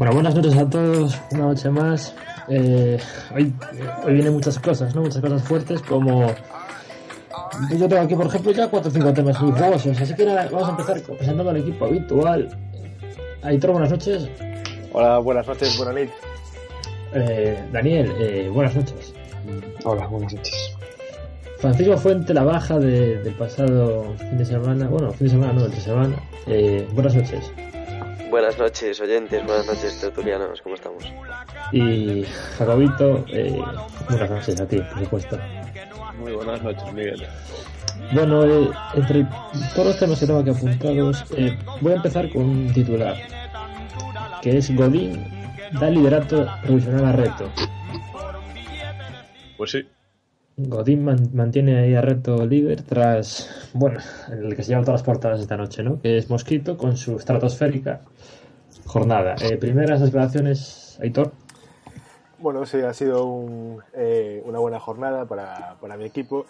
Bueno, buenas noches a todos, una noche más. Eh, hoy, hoy vienen muchas cosas, ¿no? Muchas cosas fuertes como... Yo tengo aquí, por ejemplo, ya cuatro o cinco temas muy jugosos, así que nada, vamos a empezar presentando al equipo habitual. Aitor, buenas noches. Hola, buenas noches, buenas noches. Eh, Daniel, eh, buenas noches. Hola, buenas noches. Francisco Fuente, la baja de- del pasado fin de semana, bueno, fin de semana no, entre semana. Eh, buenas noches. Buenas noches, oyentes, buenas noches, tertulianos, ¿cómo estamos? Y Jacobito, eh, buenas noches a ti, por supuesto. Muy buenas noches, Miguel. Bueno, eh, entre todos los temas que tengo aquí apuntados, eh, voy a empezar con un titular, que es Godín da liderato provisional a Reto. Pues sí, Godín man- mantiene ahí a Reto líder tras, bueno, en el que se llevan todas las portadas esta noche, ¿no? Que es Mosquito con su estratosférica jornada. Eh, primeras declaraciones, Aitor. Bueno, sí, ha sido un, eh, una buena jornada para, para mi equipo.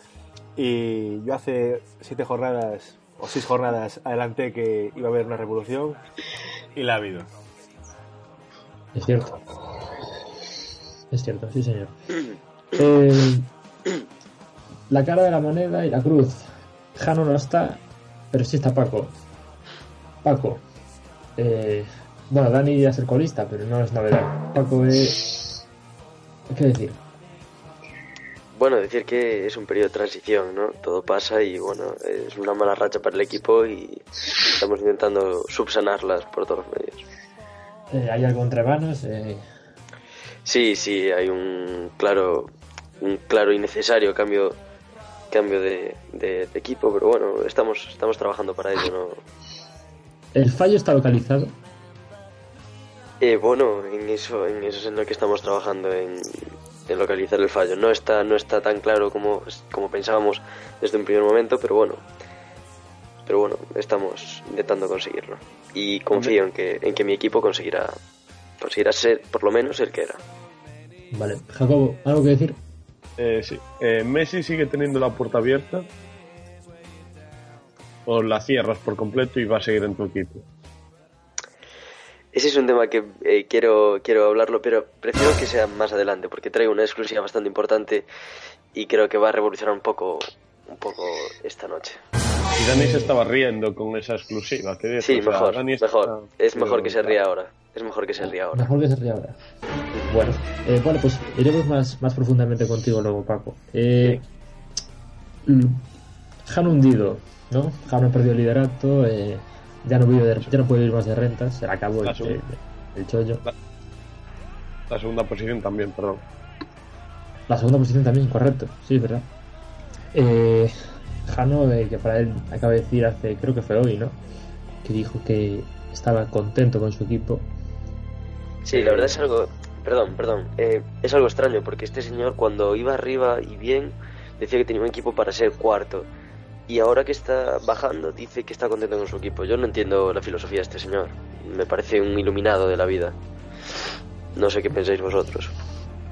Y yo hace siete jornadas o seis jornadas adelanté que iba a haber una revolución y la ha habido. Es cierto. Es cierto, sí, señor. Eh, la cara de la moneda y la cruz. Jano no está, pero sí está Paco. Paco. Eh, bueno, Dani ya es el colista, pero no es novedad. Paco es. ¿Qué decir? Bueno, decir que es un periodo de transición, ¿no? Todo pasa y bueno, es una mala racha para el equipo y estamos intentando subsanarlas por todos los medios. Eh, hay algo entre manos. Eh, Sí, sí, hay un claro, un claro y necesario cambio, cambio de, de- de equipo, pero bueno, estamos, estamos trabajando para ello, ¿no? el fallo está localizado. Eh, bueno, en eso, en eso es en lo que estamos trabajando, en, en localizar el fallo. No está, no está tan claro como, como pensábamos desde un primer momento, pero bueno, pero bueno, estamos intentando conseguirlo. Y confío en que, en que mi equipo conseguirá, conseguirá ser por lo menos el que era. Vale, Jacobo, ¿algo que decir? eh, sí. Eh, Messi sigue teniendo la puerta abierta. O la cierras por completo y va a seguir en tu equipo. Ese es un tema que eh, quiero, quiero hablarlo, pero prefiero que sea más adelante, porque traigo una exclusiva bastante importante y creo que va a revolucionar un poco, un poco esta noche. Y Dani se estaba riendo con esa exclusiva. ¿qué dices? Sí, O sea, mejor, está- mejor. Es mejor que se ría ahora. Es mejor que se ría ahora. Mejor que se ría ahora. Bueno, eh, vale, pues iremos más, más profundamente contigo luego, Paco. Eh, mm, Han hundido, ¿no? Han ha perdido el liderato, eh, ya, no vive de- ya no puede vivir más de rentas, se le acabó el, chollo. La segunda posición también, perdón. La segunda posición también, correcto, sí, es verdad. Eh, Jano, eh, que para él acaba de decir hace, creo que fue hoy, ¿no? Que dijo que estaba contento con su equipo. Sí, la verdad es algo. Perdón, perdón. eh, es algo extraño porque este señor, cuando iba arriba y bien, decía que tenía un equipo para ser cuarto. Y ahora que está bajando, dice que está contento con su equipo. Yo no entiendo la filosofía de este señor. Me parece un iluminado de la vida. No sé qué pensáis vosotros.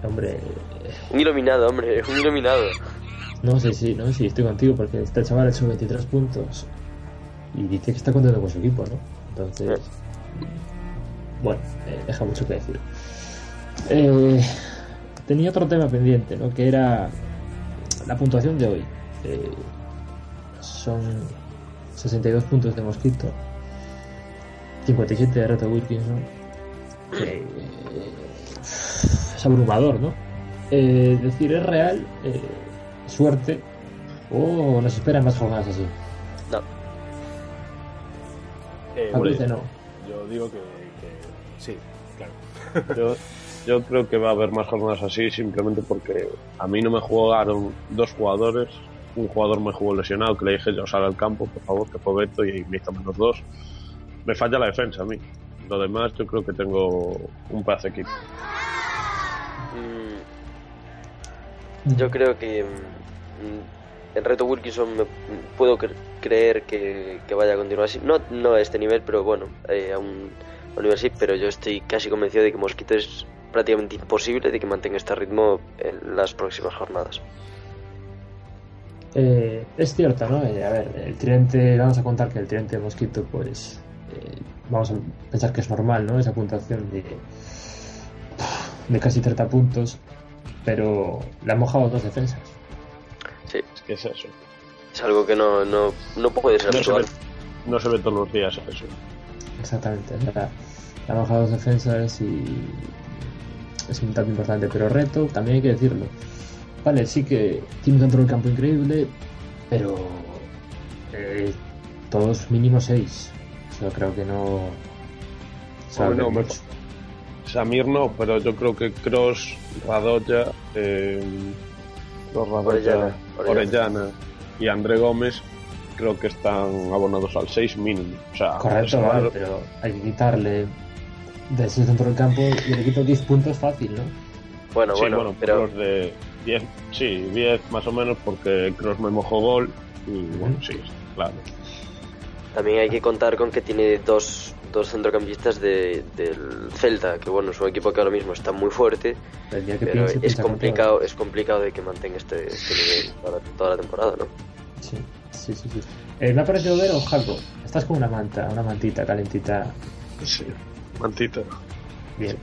Hombre, eh, Un iluminado, hombre, un iluminado. no sé si, no, sí, estoy contigo porque este chaval ha hecho 23 puntos y dice que está contento con su equipo, ¿no? Entonces, bueno, eh, deja mucho que decir. Eh, tenía otro tema pendiente, ¿no? Que era la puntuación de hoy. Eh, son 62 puntos de Mosquito, 57 de Reto Wilkinson. que, eh, es abrumador, ¿no? Eh, decir, es real, eh, suerte, o nos esperan más jornadas así. No, Eh, dice no. yo digo que, que sí, claro. Yo, yo creo que va a haber más jornadas así simplemente porque a mí no me jugaron dos jugadores un jugador me jugó lesionado que le dije yo sal al campo, por favor, que fue Beto y me hizo menos dos. Me falla la defensa a mí. Lo demás yo creo que tengo un de equipo. Mm, yo creo que mm, el reto Wilkinson me puedo cre- creer que, vaya a continuar así. No, no a este nivel, pero bueno, eh, a un, a un nivel así. Pero yo estoy casi convencido de que Mosquito es prácticamente imposible de que mantenga este ritmo en las próximas jornadas. Eh, es cierto, ¿no? Eh, a ver, el tridente, vamos a contar que el tridente de Mosquito, pues, eh, vamos a pensar que es normal, ¿no? Esa puntuación de, de casi 30 puntos, pero le han mojado dos defensas. Sí, Es que es eso. es algo que no, no, no puede ser No se, ve, no se ve todos los días eso. Exactamente, sea, le han bajado dos defensas y es un tanto importante, pero reto, también hay que decirlo. Vale, sí que tiene un control del campo increíble, pero eh, todos mínimo 6. Yo creo que no. me- mucho. Samir no, pero yo creo que Cross, Radoya, eh, Cross, Radoya, Orellana, Orellana. Orellana y André Gómez creo que están abonados al 6 mínimo. O sea, Correcto, es vale, raro. pero hay que quitarle de ese centro del campo y le quito 10 puntos fácil, ¿no? Bueno, sí, bueno, bueno, pero los de 10, sí, 10 más o menos porque Cross me mojó gol y bueno, sí, claro. también hay que contar con que tiene dos, dos centrocampistas de, del Celta, que bueno, es un equipo que ahora mismo está muy fuerte, pero piense, es complicado, es complicado de que mantenga este, este nivel para toda la temporada, ¿no? Sí, sí, sí. sí. Eh, me ha parecido ver, oh, Jaco, estás con una manta, una mantita calentita. Sí, mantita. Bien,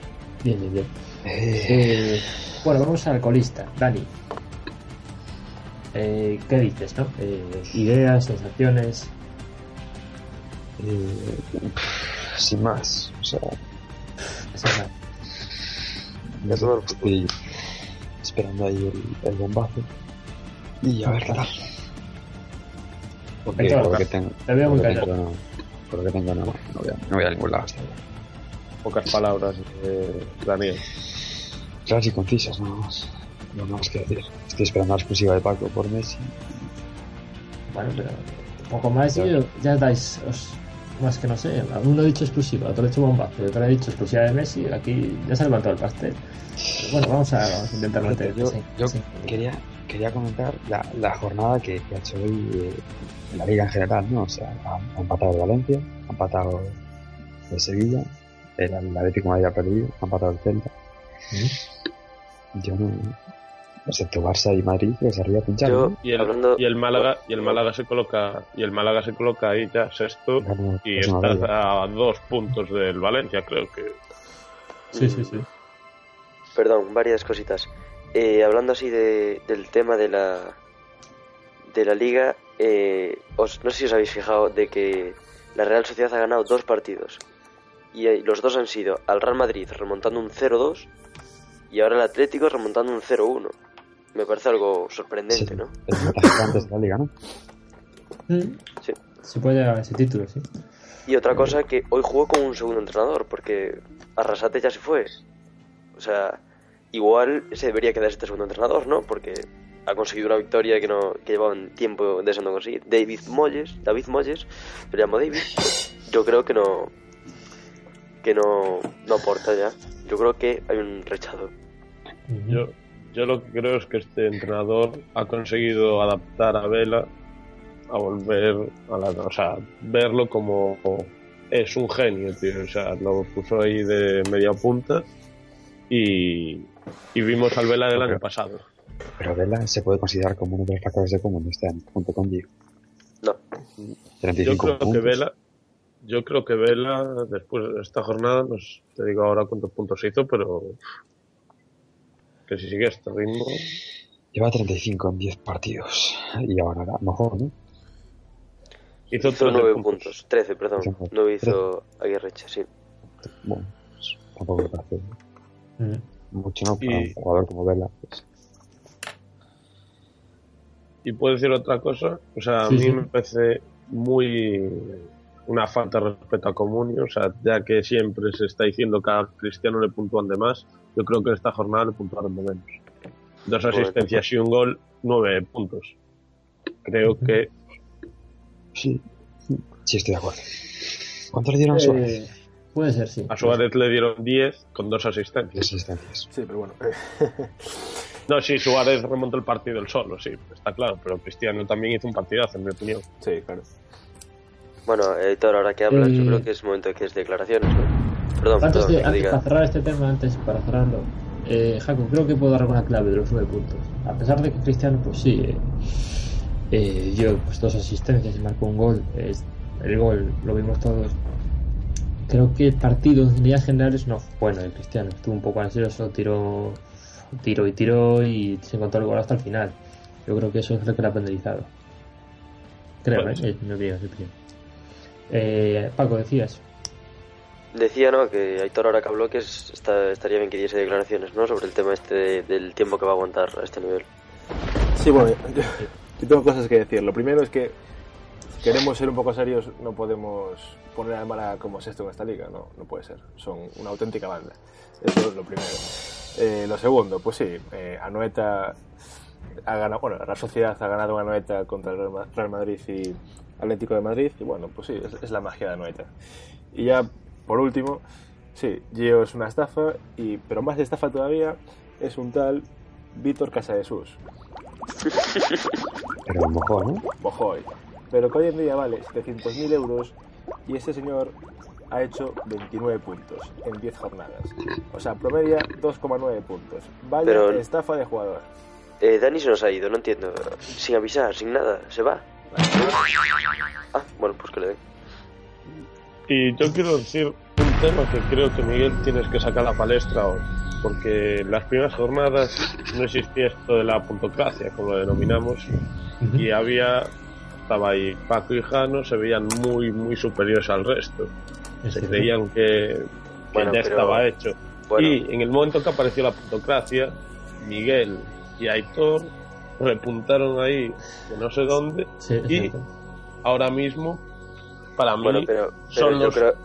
bien, bien, bien. Eh, bueno, vamos al colista, Dani. Eh, ¿Qué dices, no? Eh, ideas, sensaciones. Eh, sin más, o sea, es la- Ya todo el estoy esperando ahí el, el bombazo y a ver qué tal. Porque por lo que tengo, Te veo por muy lo que callado. tengo, no, por lo que tengo no, no, voy a, no voy a ningún lado hasta ahora. Pocas palabras, eh, Daniel. Claras y concisas, no más, no más que decir. Estoy esperando la exclusiva de Paco por Messi. Bueno, pero un poco más y ya dais os- más que no sé. Uno ha dicho exclusiva, otro ha dicho bombazo, otro ha dicho exclusiva de Messi. Aquí ya se ha levantado el pastel. Pero bueno, vamos a, vamos a intentar meter. yo sí, yo sí. quería, quería comentar la, la jornada que, que ha hecho hoy eh, en la liga en general, ¿no? O sea, ha, ha empatado el Valencia, ha empatado el Sevilla, el, el Atlético Madrid ha perdido, ha empatado el Celta. Yo no, excepto Barça y Madrid, que se arriba pinchando. Yo, Y el, hablando... y el Málaga y el Málaga se coloca y el Málaga se coloca ahí ya sexto y es está a dos puntos del Valencia creo que Sí, sí, sí. Perdón, varias cositas. Eh, hablando así de, del tema de la de la liga, eh, os, no sé si os habéis fijado de que la Real Sociedad ha ganado dos partidos y eh, los dos han sido al Real Madrid remontando un 0-2 y ahora el Atlético remontando un 0-1. Me parece algo sorprendente, Sí. ¿no? Antes de la liga, ¿no? Mm. Sí. Se puede llegar a ese título, sí. Y otra cosa que hoy jugó con un segundo entrenador, porque Arrasate ya se fue. O sea, igual se debería quedar este segundo entrenador, ¿no? Porque ha conseguido una victoria que no que llevaban tiempo deseando conseguir. David Molles, David Molles, lo llamo David. Yo creo que no que no, no aporta ya. Yo creo que hay un rechazo. Yo yo lo que creo es que este entrenador ha conseguido adaptar a Vela a volver a la o sea verlo como es un genio tío o sea lo puso ahí de media punta y y vimos al Vela del año pasado Pero Vela se puede considerar como uno de los factores de común este año, junto con Gio. No. 35 Yo creo puntos. que Vela, yo creo que Vela después de esta jornada, no sé, te digo ahora cuántos puntos hizo, pero que si sigue este ritmo, Lleva 35 en 10 partidos. Y ahora a lo mejor, ¿no? hizo, Hizo 13 nueve puntos. puntos. 13, perdón. Hizo nueve. No hizo Aguirreche, sí. Bueno, pues, tampoco me parece Ujú. mucho, ¿no? Para Y- un jugador como Vela. Pues, Y puedo decir otra cosa, o sea, a Sí, mí sí. me parece muy una falta de respeto a Comunio, o sea, ya que siempre se está diciendo que a Cristiano le puntúan de más, yo creo que en esta jornada le puntuaron de menos. Dos asistencias y un gol, nueve puntos. creo que Sí, sí, estoy de acuerdo. ¿Cuánto le dieron a Suárez? Eh, puede ser, sí. a Suárez le dieron 10 con dos asistencias. Asistencias. Sí, pero bueno. No, sí, Suárez remontó el partido él solo, sí, está claro, pero Cristiano también hizo un partidazo, en mi opinión. sí, claro. Bueno, editor, ahora que hablas, yo Eh, creo que es momento de que es declaraciones, ¿no? Perdón, Antes, perdón, de, que antes diga. para cerrar este tema, antes para cerrarlo, eh, Jaco, creo que puedo dar alguna clave de los nueve puntos. A pesar de que Cristiano, pues sí, eh, eh, dio pues, dos asistencias y marcó un gol, el gol lo vimos todos. Creo que el partido en líneas generales no fue bueno de Cristiano, estuvo un poco ansioso, tiró, tiró y tiró y se encontró el gol hasta el final. Yo creo que eso es lo que le ha penalizado. Creo, Puede ¿eh? ser. Es mi opinión, es mi opinión. Eh, Paco, decías. Decía, ¿no? Que Aitor ahora que habló que es- está- estaría bien que diese declaraciones, ¿no? Sobre el tema este de- del tiempo que va a aguantar a este nivel. Sí, bueno, yo, yo tengo cosas que decir. Lo primero es que queremos ser un poco serios, no podemos poner a Mara como sexto en esta liga, no, no puede ser. Son una auténtica banda. Eso es lo primero. Eh, lo segundo, pues sí, eh, Anoeta ha ganado, bueno, la Sociedad ha ganado a Anoeta contra el Real Madrid y Atlético de Madrid, y bueno, pues sí, es, es la magia de Anoeta. Y ya, por último, sí, Gio es una estafa, y, pero más de estafa todavía es un tal Víctor Casadesus. Pero mojó, ¿no? Mojoy. Pero que hoy en día vale 700.000 euros y este señor ha hecho 29 puntos en 10 jornadas. O sea, promedia 2,9 puntos. Vaya Pero- estafa de jugador. Eh, Dani se nos ha ido, no entiendo. Sin avisar, sin nada, se va. Ah, bueno, pues que le den. Y yo quiero decir un tema que creo que Miguel tienes que sacar a la palestra hoy, porque en las primeras jornadas no existía esto de la puntocracia, como lo denominamos, y había, estaba ahí Paco y Jano, se veían muy, muy superiores al resto. Es Se creían que, que Bueno, ya pero- estaba hecho. Bueno, Y en el momento que apareció la puntocracia, Miguel y Aitor repuntaron ahí de no sé dónde, Sí, y cierto. ahora mismo, para mí, bueno, pero, pero son los- creo.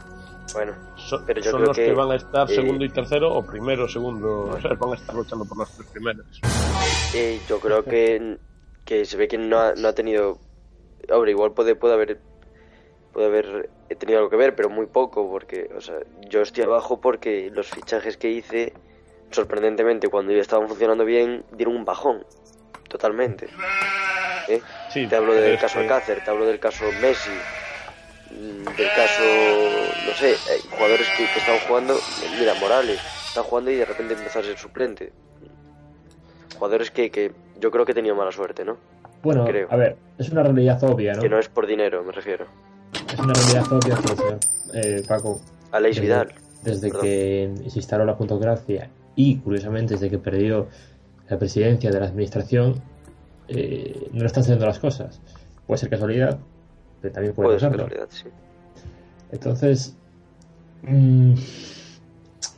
Bueno, son, Pero yo son creo los que, que, van a estar eh, segundo y tercero o primero, segundo, o sea, van a estar luchando por las tres primeras. eh, yo creo que, que se ve que no ha, no ha tenido. Ahora, igual puede, puede haber. Puede haber tenido algo que ver, pero muy poco, porque, o sea, yo estoy abajo porque los fichajes que hice, sorprendentemente, cuando ya estaban funcionando bien, dieron un bajón. Totalmente. ¿Eh? Sí, Te hablo del caso que- Alcácer, te hablo del caso Messi, mm, del caso, no sé, hay jugadores que, que están jugando, mira, Morales, está jugando y de repente empezó a ser suplente. Jugadores que, que yo creo que he tenido mala suerte, ¿no? Bueno, creo. a ver, es una realidad obvia, ¿no? Que no es por dinero, me refiero. Es una realidad obvia eh, Paco, Aleix Vidal. desde Perdón. que se instaló la puntocracia y, curiosamente, desde que perdió la presidencia de la administración, eh, no le están haciendo las cosas. Puede ser casualidad, pero también puede, Puede ser serlo. casualidad, sí. Entonces, mm,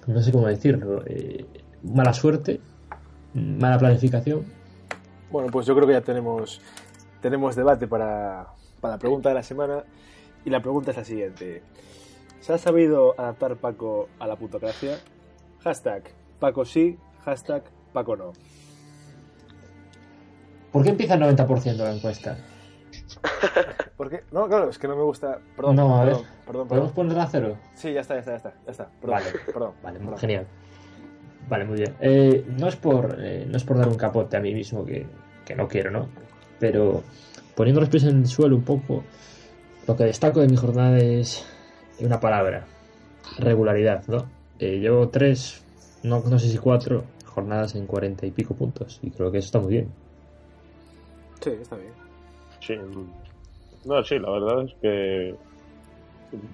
no sé cómo decirlo. eh, mala suerte, mala planificación. Bueno, pues yo creo que ya tenemos, tenemos debate para, para la pregunta de la semana. Y la pregunta es la siguiente. ¿Se ha sabido adaptar Paco a la putocracia? Hashtag Paco sí, hashtag Paco no. ¿Por qué empieza el 90% la encuesta? ¿Por qué? No, claro, es que no me gusta. Perdón, No, a ver. perdón, perdón, ¿Podemos ponerla a cero? Sí, ya está, ya está, ya está. Ya está. Perdón, Vale. perdón. Vale, perdón. genial. Vale, muy bien. Eh, no, es por, eh, no es por dar un capote a mí mismo, que, que no quiero, ¿no? Pero poniendo los pies en el suelo un poco, lo que destaco de mi jornada es una palabra, regularidad, ¿no? Eh, llevo tres, no, no sé si cuatro jornadas en cuarenta y pico puntos, y creo que eso está muy bien. Sí, está bien. Sí. No, sí, la verdad es que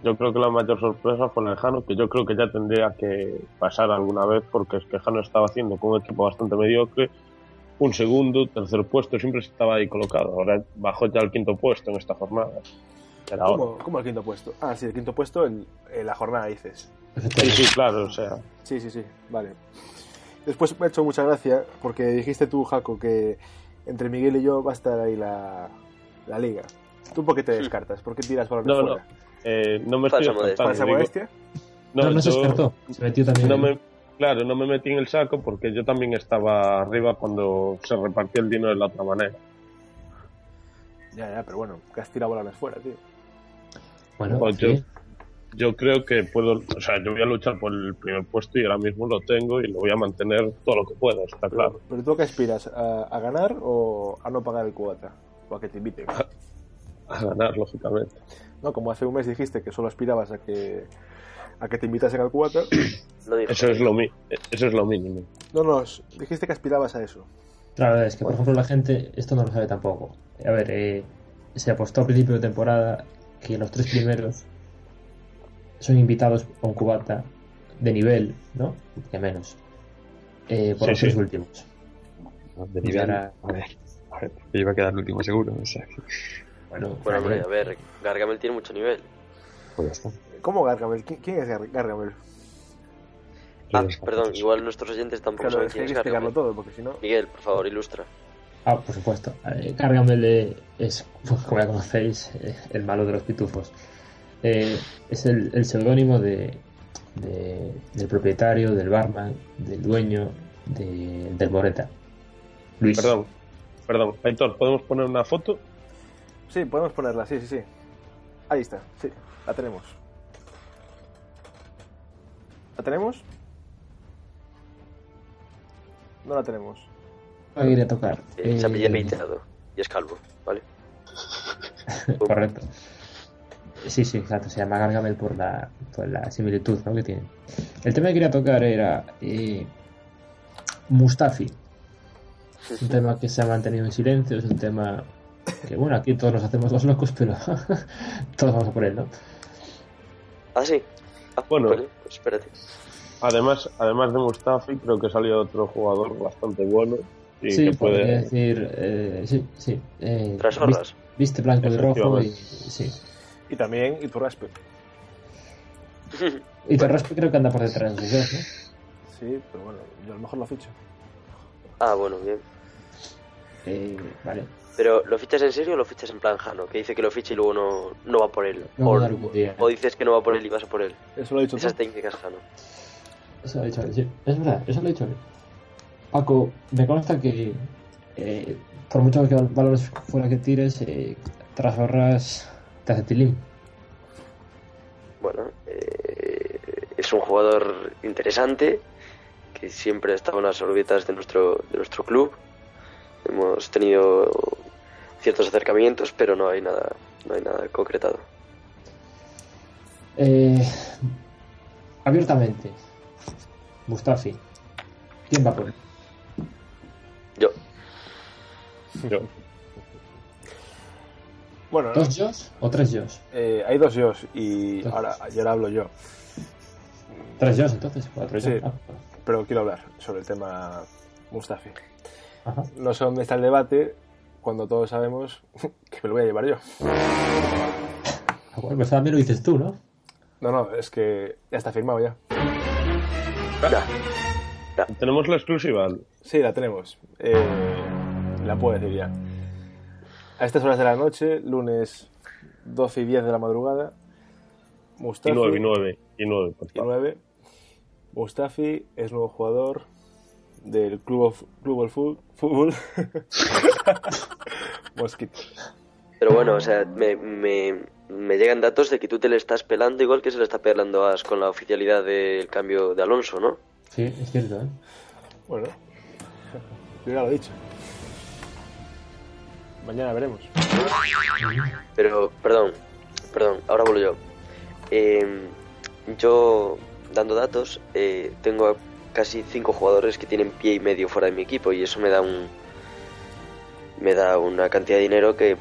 yo creo que la mayor sorpresa fue el Jano, que yo creo que ya tendría que pasar alguna vez, porque es que Jano estaba haciendo con un equipo bastante mediocre, un segundo, tercer puesto, siempre estaba ahí colocado. Ahora bajó ya al quinto puesto en esta jornada. Era. ¿Cómo, cómo el quinto puesto? Ah, sí, el quinto puesto en, en la jornada, dices. Sí, sí, claro, o sea. Sí, sí, sí, vale. Después me ha hecho mucha gracia porque dijiste tú, Jaco, que entre Miguel y yo va a estar ahí la, la liga. ¿Tú por qué te descartas? ¿Por qué tiras balones No, no. fuera? Eh, no me estoy Falsa modestia. descartando, ¿Falsa digo- modestia? No, no, se yo- descartó, se metió también. no me, claro, no me metí en el saco porque yo también estaba arriba cuando se repartió el dinero de la otra manera. Ya, ya, pero bueno, que has tirado balones fuera, tío. Bueno, Pues sí. yo creo que puedo, o sea, yo voy a luchar por el primer puesto y ahora mismo lo tengo y lo voy a mantener todo lo que pueda, está claro. Pero tú a qué aspiras, ¿A, a ganar o a no pagar el cubata? O a que te inviten. A ganar, lógicamente. No, como hace un mes dijiste que solo aspirabas a que a que te invitasen al dijo Eso es lo, mi- eso es lo mínimo. No, no, dijiste que aspirabas a eso. Claro, es que por ejemplo la gente esto no lo sabe tampoco. A ver, eh, se apostó a principio de temporada que los tres primeros son invitados un cubata de nivel, ¿no? Que menos. Eh, por Sí, los sí. tres últimos. De nivel. A ver, a ver, que iba a quedar el último seguro. O sea, Bueno, Bueno, hombre, a ver, Gargamel tiene mucho nivel. pues ya está. ¿Cómo Gargamel? ¿Qui- ¿Quién es Gar- Gargamel? Ah, perdón, igual nuestros oyentes tampoco Claro, saben quién es Gargamel. todo, porque si no... Miguel, por favor, ilustra. Ah, por supuesto. Eh, Gargamel eh, es, como ya conocéis, eh, el malo de los pitufos. Eh, es el, el seudónimo de, de- del propietario, del barman, del dueño, de- del Moreta. Luis. Perdón, perdón. Aitor, ¿podemos poner una foto? Sí, podemos ponerla, sí, sí, sí. Ahí está, sí, la tenemos. ¿La tenemos? No la tenemos. No quería tocar. Eh, se ha Eh, pillado y es calvo, ¿vale? Correcto. Sí, sí, exacto. Se llama Gargamel por la, por la similitud ¿no? que tiene. El tema que quería tocar era eh, Mustafi. Es un tema que se ha mantenido en silencio. Es un tema que, bueno, aquí todos nos hacemos los locos, pero todos vamos a por él, ¿no? Ah, sí. Ah, Bueno. vale, pues espérate. Además, además de Mustafi, creo que salió otro jugador bastante bueno y sí, que podría puede. decir. eh, sí, sí. Eh, Tras viste, horas. viste blanco y rojo y. Sí. Y también Iturraspe. Y Torraspe creo que anda por detrás de los dos, ¿no? Sí, pero bueno, yo a lo mejor lo ficho. Ah, bueno, bien. Eh, vale. Pero, ¿lo fichas en serio o lo fichas en plan Jano? Que dice que lo ficha y luego no, no va por él. No o, o dices que no va por él y vas a por él. Eso lo he dicho tú. Esas técnicas Jano. Eso lo ha dicho él, sí. Es verdad, eso lo ha dicho él. Paco, me consta que eh, por mucho que valores fuera que tires, eh, tras ahorras te hace tilín. Bueno, eh, es un jugador interesante que siempre ha estado en las órbitas de nuestro, de nuestro club. Hemos tenido ciertos acercamientos, pero no hay nada, no hay nada concretado. Eh, abiertamente, Mustafi, ¿quién va por él? Yo, Yo. Bueno, ¿Dos Jos o tres Jos? eh, hay dos yos y Dos. ahora, hablo yo. Tres Jos entonces, cuatro Sí. Ah, Pero quiero hablar sobre el tema Mustafi. ajá. No sé dónde está el debate cuando todos sabemos que me lo voy a llevar yo. Ah, Bueno, pues también lo dices tú, ¿no? No, no, es que ya está firmado ya. ya, Tenemos la exclusiva. Sí, la tenemos. Eh, la puedo decir ya. A estas horas de la noche, lunes 12 y 10 de la madrugada, Y Mustafi 9, y 9, y 9, por y favor. 9, Mustafi es nuevo jugador del Club of, Club of Fu- Fútbol Mosquito. pero bueno, o sea, me, me, me llegan datos de que tú te le estás pelando igual que se le está pelando a As con la oficialidad del cambio de Alonso, ¿no? Sí, es cierto, ¿eh? Bueno, yo ya lo he dicho. Mañana veremos. Pero, perdón, perdón, ahora vuelvo yo. Eh, yo, dando datos, eh, tengo a casi cinco jugadores que tienen pie y medio fuera de mi equipo y eso me da un me da una cantidad de dinero que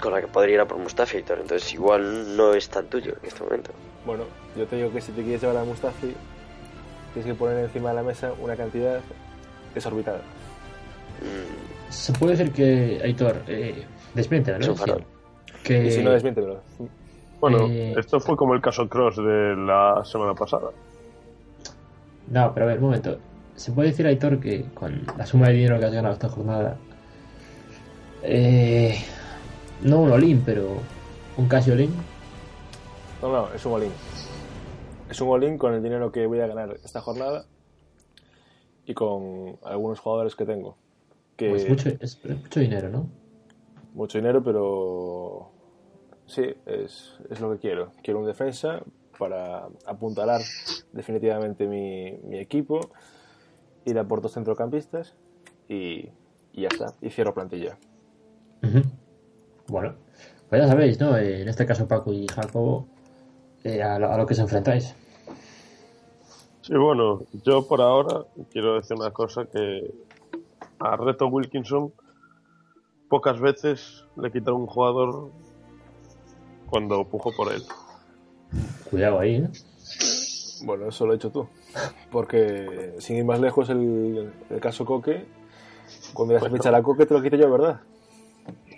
con la que podría ir a por Mustafi Héctor. Entonces igual no es tan tuyo en este momento. Bueno, yo te digo que si te quieres llevar a Mustafi, tienes que poner encima de la mesa una cantidad desorbitada. Mm, Se puede decir que, Aitor, eh, desmiente, Es ¿no? un farol. Que, Y si no, desmiéntemelo. Bueno, Eh, esto fue como el caso Cross de la semana pasada. No, pero a ver, un momento. Se puede decir, Aitor, que con la suma de dinero que has ganado esta jornada, eh, no un Olin, pero un casi Olin, No, no, es un all Es un all con el dinero que voy a ganar esta jornada y con algunos jugadores que tengo. Que pues mucho, es, es mucho dinero, ¿no? mucho dinero, pero sí, es, es lo que quiero. Quiero un defensa para apuntalar definitivamente mi, mi equipo, ir a por dos centrocampistas y, y ya está. Y cierro plantilla. Bueno, pues ya sabéis, ¿no? Eh, En este caso Paco y Jacobo, eh, a, lo, a lo que os enfrentáis. Sí, bueno, yo por ahora quiero decir una cosa que a Reto Wilkinson pocas veces le quitaron un jugador cuando pujo por él. Cuidado ahí, ¿eh? Bueno, eso lo he hecho tú. Porque sin ir más lejos, el, el caso Coque, cuando ya se ficha la Coque, te lo quité yo, ¿verdad?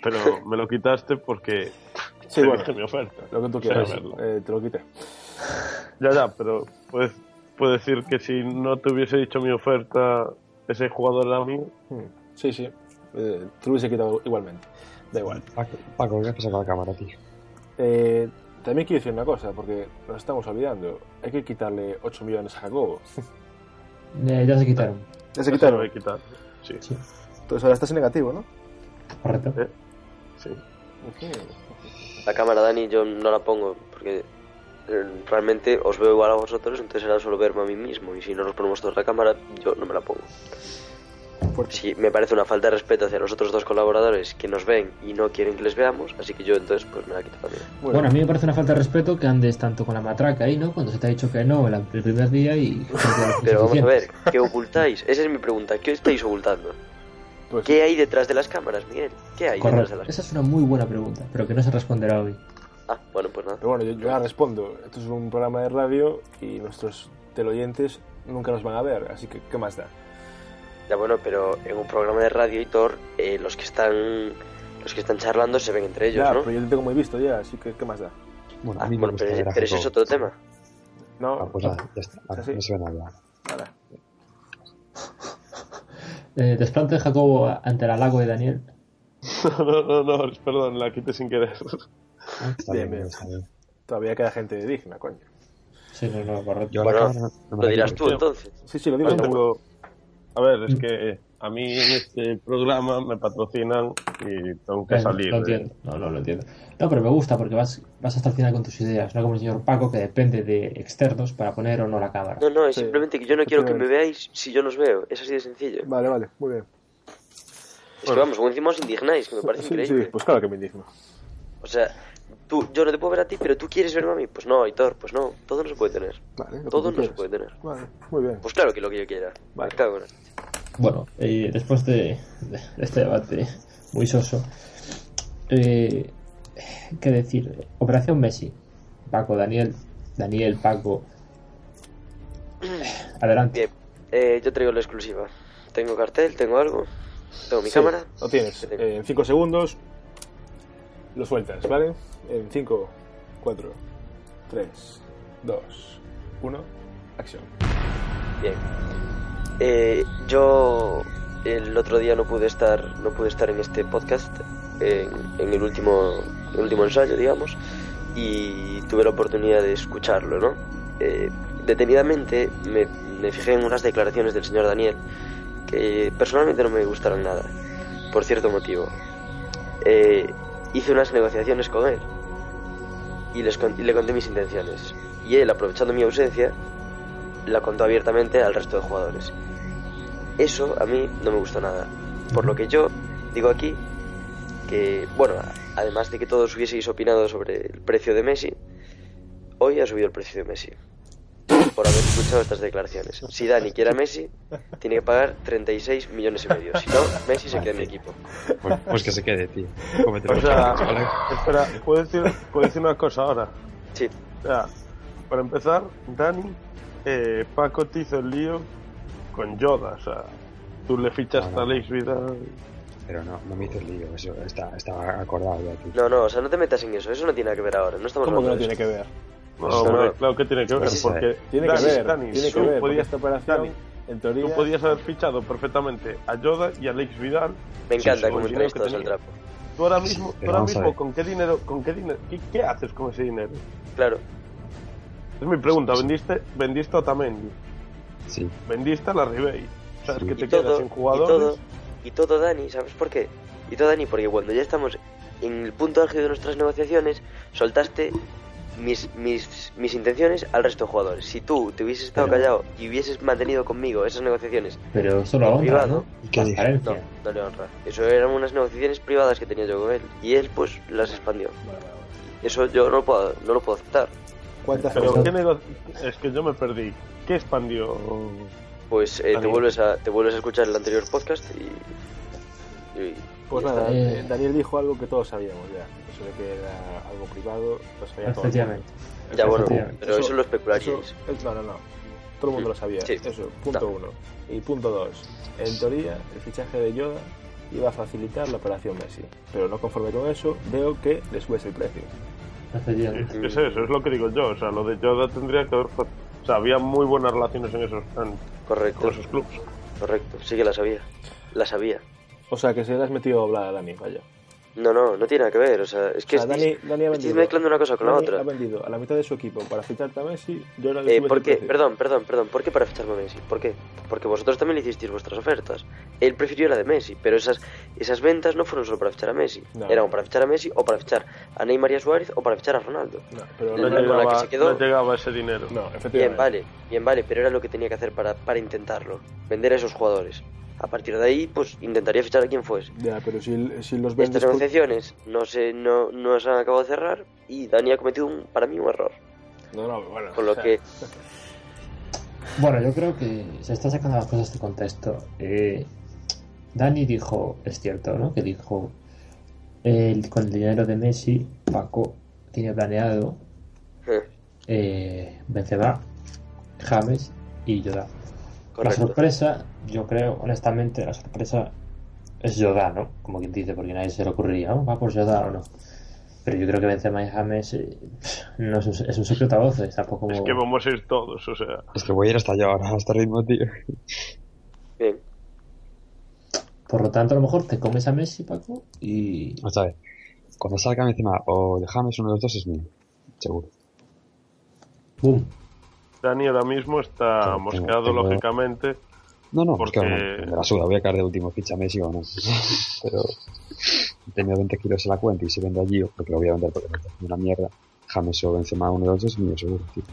Pero me lo quitaste porque Sí, te bueno, dije mi oferta. lo que tú quieras. Eh, te lo quité. Ya, ya, pero puedes, puedes decir que si no te hubiese dicho mi oferta, ese jugador era mío. Sí, sí. Eh, te lo hubiese quitado igualmente. Da igual. Paco, Paco, ¿qué pasa con la cámara, tío? Eh, también quiero decir una cosa, porque nos estamos olvidando. Hay que quitarle 8 millones a Jacobo. Eh, ya se quitaron, Ya se quitaron. a quitar. Sí, sí, Entonces ahora estás en negativo, ¿no? correcto. Eh. sí. La cámara, Dani, yo no la pongo porque realmente os veo igual a vosotros, entonces era solo verme a mí mismo. Y si no nos ponemos todos la cámara, yo no me la pongo. Fuerte. Sí, me parece una falta de respeto hacia los otros dos colaboradores que nos ven y no quieren que les veamos, así que yo entonces pues me la quito también. Bueno, a mí me parece una falta de respeto que andes tanto con la matraca ahí, ¿no? Cuando se te ha dicho que no el, el primer día y... Pero vamos a ver, ¿qué ocultáis? Esa es mi pregunta, ¿qué estáis ocultando? Pues, ¿Qué hay detrás de las cámaras, Miguel? ¿Qué hay detrás de Correcto. las Esa es una muy buena pregunta, pero que no se responderá hoy. Ah, bueno, pues nada. Pero bueno, yo, yo ya respondo. Esto es un programa de radio y nuestros teleoyentes nunca nos van a ver, así que ¿qué más da? Ya bueno, pero en un programa de radio, Hitor, eh, los que están los que están charlando se ven entre ellos, ya, ¿no? pero yo te tengo muy visto ya, así que ¿qué más da? Bueno, Ah, a mí me bueno, gusta pero, pero ese es otro tema. No, Ah, pues nada, ya está. ¿Ah, no se ve nada. nada. Eh, desplante de Jacobo ante el halago de Daniel. No, no, no, perdón, la quité sin querer. Está Bien, bien, bien. está bien. Todavía queda gente digna, coño. Sí, no, no, correcto. Bueno, no, Lo dirás tú entonces. Sí, sí, lo digo. Tengo- A ver, es que a mí en este programa me patrocinan y tengo que Eh, salir. Lo entiendo, no, no lo entiendo. No, pero me gusta porque vas, vas hasta el final con tus ideas, no como el señor Paco que depende de externos para poner o no la cámara. No, no, es Sí, simplemente que yo no quiero que me veáis si yo no os veo. Es así de sencillo. Vale, vale, muy bien. Es que vamos, encima os indignáis, que me parece Sí, increíble. sí, pues claro que me indigno. O sea, tú, yo no te puedo ver a ti, pero tú quieres verme a mí. Pues no, Hitor, pues no. Todo no se puede tener. Vale, Todo no se puede tener. Vale, muy bien. Pues claro que lo que yo quiera. Vale. Cago en Bueno, eh, después de, de este debate muy soso, eh, ¿qué decir? Operación Messi. Paco, Daniel, Daniel, Paco. Adelante. Bien, eh, yo traigo la exclusiva. Tengo cartel, tengo algo. Tengo mi Sí, cámara. Lo tienes. Tengo. Eh, en 5 segundos lo sueltas, ¿vale? En 5, 4, 3, 2, 1, acción. Bien. Eh, yo el otro día no pude estar, no pude estar en este podcast, en, el último, el último ensayo, digamos, y tuve la oportunidad de escucharlo, ¿no? Eh, detenidamente me, me fijé en unas declaraciones del señor Daniel que personalmente no me gustaron nada, por cierto motivo. Eh, hice unas negociaciones con él y, le conté mis intenciones. Y él, aprovechando mi ausencia, la contó abiertamente al resto de jugadores. Eso a mí no me gustó nada. Por lo que yo digo aquí que, bueno, además de que todos hubieseis opinado sobre el precio de Messi, hoy ha subido el precio de Messi. Por haber escuchado estas declaraciones. Si Dani quiere a Messi, tiene que pagar 36 millones y medio. Si no, Messi se queda en mi equipo. Pues, pues que se quede, tío. Cómete O sea, espera, ¿puedo decir, puedo decir una cosa ahora? Sí, O sea, para empezar, Dani, eh, Paco te hizo el lío con Yoda. O sea, tú le fichaste No, no. a Alex Vidal. Pero no, no me hizo el lío. Eso está, estaba acordado ya, tío. no, no, o sea, no te metas en eso. Eso no tiene nada que ver ahora. No estamos ¿Cómo que no tiene que ver? No, hombre, claro que tiene que ver, porque Tiene que ver, Dani, tiene que tú ver, podías- esta operación, Dani, en tú teoría... podías haber fichado perfectamente a Yoda y a Alex Vidal. Me encanta cómo que todos el trapo. Tú ahora mismo, tú ahora mismo. ¿con qué dinero, con qué dinero, qué, qué haces con ese dinero? Claro. Es mi pregunta, vendiste, vendiste a Otamendi, Sí. vendiste a la Ribey, sabes Sí. que te y quedas todo, sin y jugadores. todo, y todo, Dani, ¿sabes por qué? Y todo, Dani, porque cuando ya estamos en el punto álgido de nuestras negociaciones, soltaste mis, mis, mis intenciones al resto de jugadores. Si tú te hubieses estado Pero- callado y hubieses mantenido conmigo esas negociaciones, Pero En honra, privado. ¿no? ¿Y qué dije? no, Transparencia. no le honra. Eso eran unas negociaciones privadas que tenía yo con él. Y él, pues, las expandió. Eso yo no lo puedo, no lo puedo aceptar. ¿Cuántas Pero cosas? ¿qué nego- es que yo me perdí. ¿Qué expandió? Pues eh, te, vuelves a, te vuelves a escuchar el anterior podcast y... y- Pues nada. Eh. Daniel dijo algo que todos sabíamos ya. Eso de que era algo privado, lo sabía todo. Efectivamente. Ya, bueno, Efectivamente. pero eso, lo especularíais. eso- eh, no, no, no. Todo el mundo lo sabía. Sí. Eso, punto No. uno. Y punto dos. En teoría, el fichaje de Yoda iba a facilitar la operación Messi. Pero no conforme con eso, veo que le subes el precio. Es, es eso, es lo que digo yo. O sea, lo de Yoda tendría que haber. O sea, había muy buenas relaciones en esos, en- Correcto, con esos clubes. correcto. Sí que la sabía. La sabía. O sea, que se le has metido a hablar a Dani, vaya. No, no, no tiene nada que ver. O sea, es que O sea, Dani, Dani ha vendido. mezclando una cosa con la otra. ha vendido a la mitad de su equipo para ficharte a Messi. Yo ahora le Eh, ¿Por qué? Perdón, perdón, perdón. ¿Por qué para ficharme a Messi? ¿Por qué? Porque vosotros también le hicisteis vuestras ofertas. Él prefirió la de Messi, pero esas, esas ventas no fueron solo para fichar a Messi. No. Eran para fichar a Messi, o para fichar a Neymar y a Suárez, o para fichar a Ronaldo. No, pero La- No, con la llegaba, que se quedó- no llegaba ese dinero. No, Bien, efectivamente. vale, bien, vale, pero era lo que tenía que hacer para, para intentarlo. Vender a esos jugadores. A partir de ahí, pues intentaría fichar a quien fuese. Ya, pero si, si los Estas vendes. por- negociaciones no se, no, no se han acabado de cerrar y Dani ha cometido un, para mí un error. No, no, bueno. Con lo que Bueno, yo creo que se está sacando las cosas de contexto. Eh, Dani dijo, es cierto, ¿no? Que dijo, el- con el dinero de Messi, Paco tiene planeado eh, eh, Benzema, James y Yoda. La sorpresa, yo creo, honestamente, la sorpresa es Yoda, ¿no? Como quien dice, porque nadie se le ocurriría, "Oh, va por Yoda o no. Pero yo creo que Benzema y James eh, no es un, es un secreto a voces, tampoco Es que vamos a ir todos, o sea. Es que voy a ir hasta allá ahora, a este ritmo, tío. Bien. Por lo tanto, a lo mejor te comes a Messi, Paco, y... Vamos a ver. Cuando salga encima o de James, uno de los dos es mío. Seguro. ¡Boom! Dani ahora mismo está tengo- lógicamente. No, no, Porque- es que bueno, me la suda. Voy a caer de último ficha Messi o no. Pero he tenido 20 kilos en la cuenta y si vendo allí, porque lo voy a vender porque me está haciendo una mierda. James o Benzema, uno de los dos es mío, seguro, tío.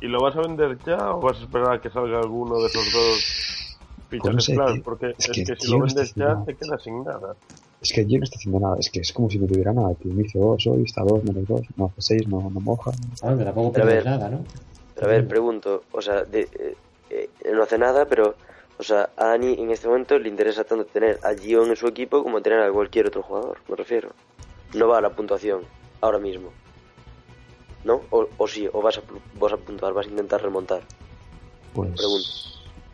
¿Y lo vas a vender ya o vas a esperar a que salga alguno de esos dos Pues no fichajes sé, claros? tío. Porque Es es, que que, si lo no vendes ya haciendo te nada. quedas sin nada. Es que yo no estoy haciendo nada, es que es como si no tuviera nada, tío. Me hizo dos hoy, está dos, menos dos, no hace seis, no, no moja. Ah, que tampoco Pero a ver. nada, ¿no? Pero a ver, pregunto, o sea, de, eh, eh, no hace nada, pero, o sea, a Dani en este momento le interesa tanto tener a Gion en su equipo como tener a cualquier otro jugador, me refiero. No va a la puntuación, ahora mismo. ¿No? O, o sí, o vas a, vas a puntuar, vas a intentar remontar. Pues. Pregunto.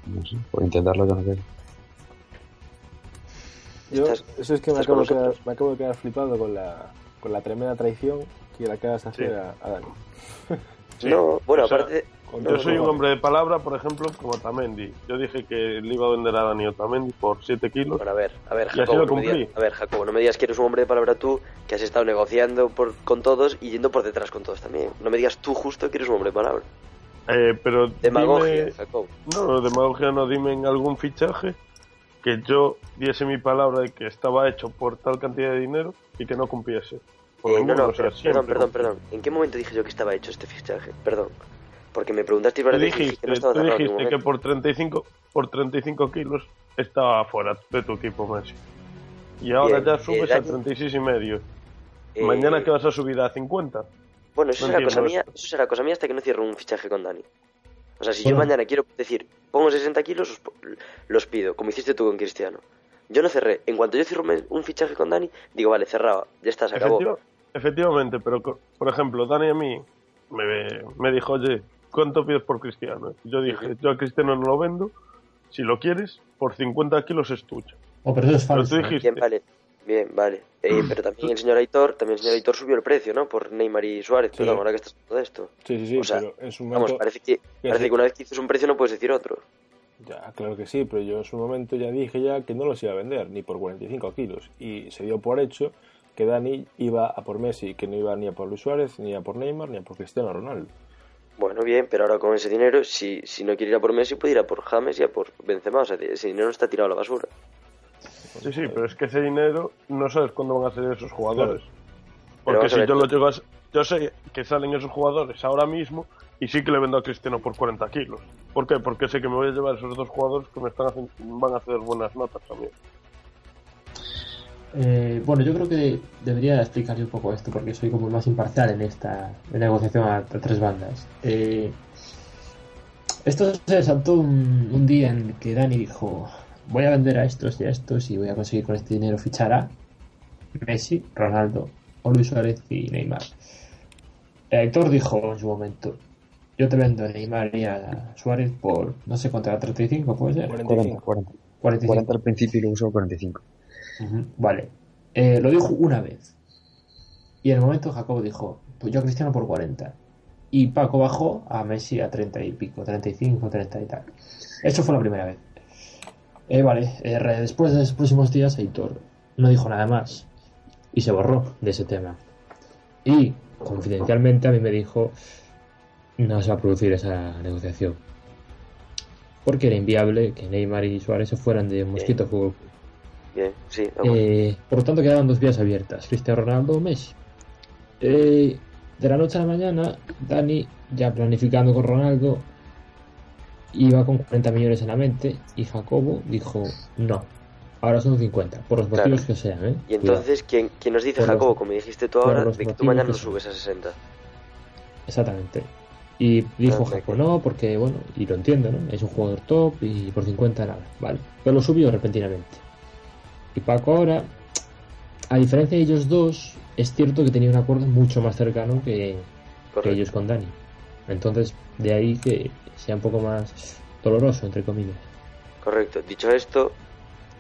No sé, por intentarlo quiero. Yo, eso es que me acabo, con de quedar, me acabo de quedar flipado con la, con la tremenda traición que le acabas de hacer Sí. a, a Dani. Sí, no, bueno, o sea, aparte... No, Yo soy un hombre de palabra, por ejemplo, como Otamendi. Yo dije que le iba a vender a Dani Otamendi por 7 kilos. Bueno, a ver, a ver, Jacobo, no digas, a ver, Jacobo, no me digas que eres un hombre de palabra tú, que has estado negociando por, con todos y yendo por detrás con todos también. No me digas tú justo que eres un hombre de palabra. Eh, pero Demagogia, dime- Jacobo. No, demagogia no, dime en algún fichaje que yo diese mi palabra de que estaba hecho por tal cantidad de dinero y que no cumpliese. Eh, no, no, pero- perdón, perdón, perdón. ¿En qué momento dije yo que estaba hecho este fichaje? Perdón. Porque me preguntaste y dijiste, que no estaba tú dijiste que por 35, por 35 kilos estaba fuera de tu equipo, Messi. Y ahora Bien, ya eh, subes a Dani- 36 y medio. Eh, Mañana que vas a subir a 50. Bueno, eso no será cosa mía, eso será cosa mía hasta que no cierre un fichaje con Dani. O sea, si yo mañana quiero decir, pongo 60 kilos, los pido, como hiciste tú con Cristiano. Yo no cerré. En cuanto yo cierro un- fichaje con Dani, digo, vale, cerrado, ya está, se acabó. Efectiva- efectivamente, pero por ejemplo, Dani a mí me, me dijo, oye, ¿cuánto pides por Cristiano? Yo dije, yo a Cristiano no lo vendo, si lo quieres, por 50 kilos es tuyo. Oh, pero eso es Pero falso. tú ¿eh? dijiste, Bien, vale. Bien, vale. Eh, pero también el señor Aitor, también el señor Aitor subió el precio, ¿no? Por Neymar y Suárez, Sí. perdón, ahora que estás hablando de esto. Sí, sí, sí, O sea, pero en su Vamos, parece que, parece que una vez que dices un precio no puedes decir otro. Ya, claro que sí, pero yo en su momento ya dije ya que no los iba a vender, ni por 45 kilos. Y se dio por hecho que Dani iba a por Messi, que no iba ni a por Luis Suárez, ni a por Neymar, ni a por Cristiano Ronaldo. Bueno, bien, pero ahora con ese dinero, si, si no quiere ir a por Messi, puede ir a por James y a por Benzema. O sea, ese dinero está tirado a la basura. Sí, sí, pero es que ese dinero no sabes cuándo van a salir esos jugadores. Porque si yo tú- lo llego a... Yo sé que salen esos jugadores ahora mismo y sí que le vendo a Cristiano por 40 kilos. ¿Por qué? Porque sé que me voy a llevar esos dos jugadores que me están haciendo, van a hacer buenas notas también. Eh, bueno, yo creo que debería explicar yo un poco esto porque soy como el más imparcial en esta negociación a, tres bandas. Eh, esto se saltó un, día en que Dani dijo: Voy a vender a estos y a estos y voy a conseguir con este dinero fichar a Messi, Ronaldo, o Luis Suárez y Neymar. Héctor dijo en su momento: Yo te vendo a Neymar y a Suárez por no sé cuánto era, 35, puede ser. 40, 40. 45. 40 al principio y luego usó 45. Ujú, Vale. Eh, lo dijo una vez. Y en el momento Jacobo dijo, pues yo a Cristiano por 40. Y Paco bajó a Messi a 30 y pico, 35, 30 y tal. Eso fue la primera vez. Eh, vale, eh, después de los próximos días, Heitor no dijo nada más. Y se borró de ese tema. Y, confidencialmente, a mí me dijo, no se va a producir esa negociación. Porque era inviable que Neymar y Suárez se fueran de Mosquito Fútbol Club. Bien, sí. Eh, por lo tanto, quedaban dos vías abiertas: Cristiano Ronaldo o Messi. Eh, de la noche a la mañana, Dani, ya planificando con Ronaldo, iba con 40 millones en la mente y Jacobo dijo: No, ahora son 50, por los Claro. motivos que sean. ¿eh? Y entonces, ¿quién, quién nos dice, Por los- Jacobo, como dijiste tú ahora, de que tú mañana lo subes a 60? Cuidado. Exactamente. Y dijo Jacobo: ok. No, porque, bueno, y lo entiendo, ¿no? Es un jugador top y por 50 nada, ¿vale? Pero lo subió repentinamente. Y Paco ahora, a diferencia de ellos dos, es cierto que tenía un acuerdo mucho más cercano que, que ellos con Dani. Entonces, de ahí que sea un poco más doloroso, entre comillas. Correcto. Dicho esto,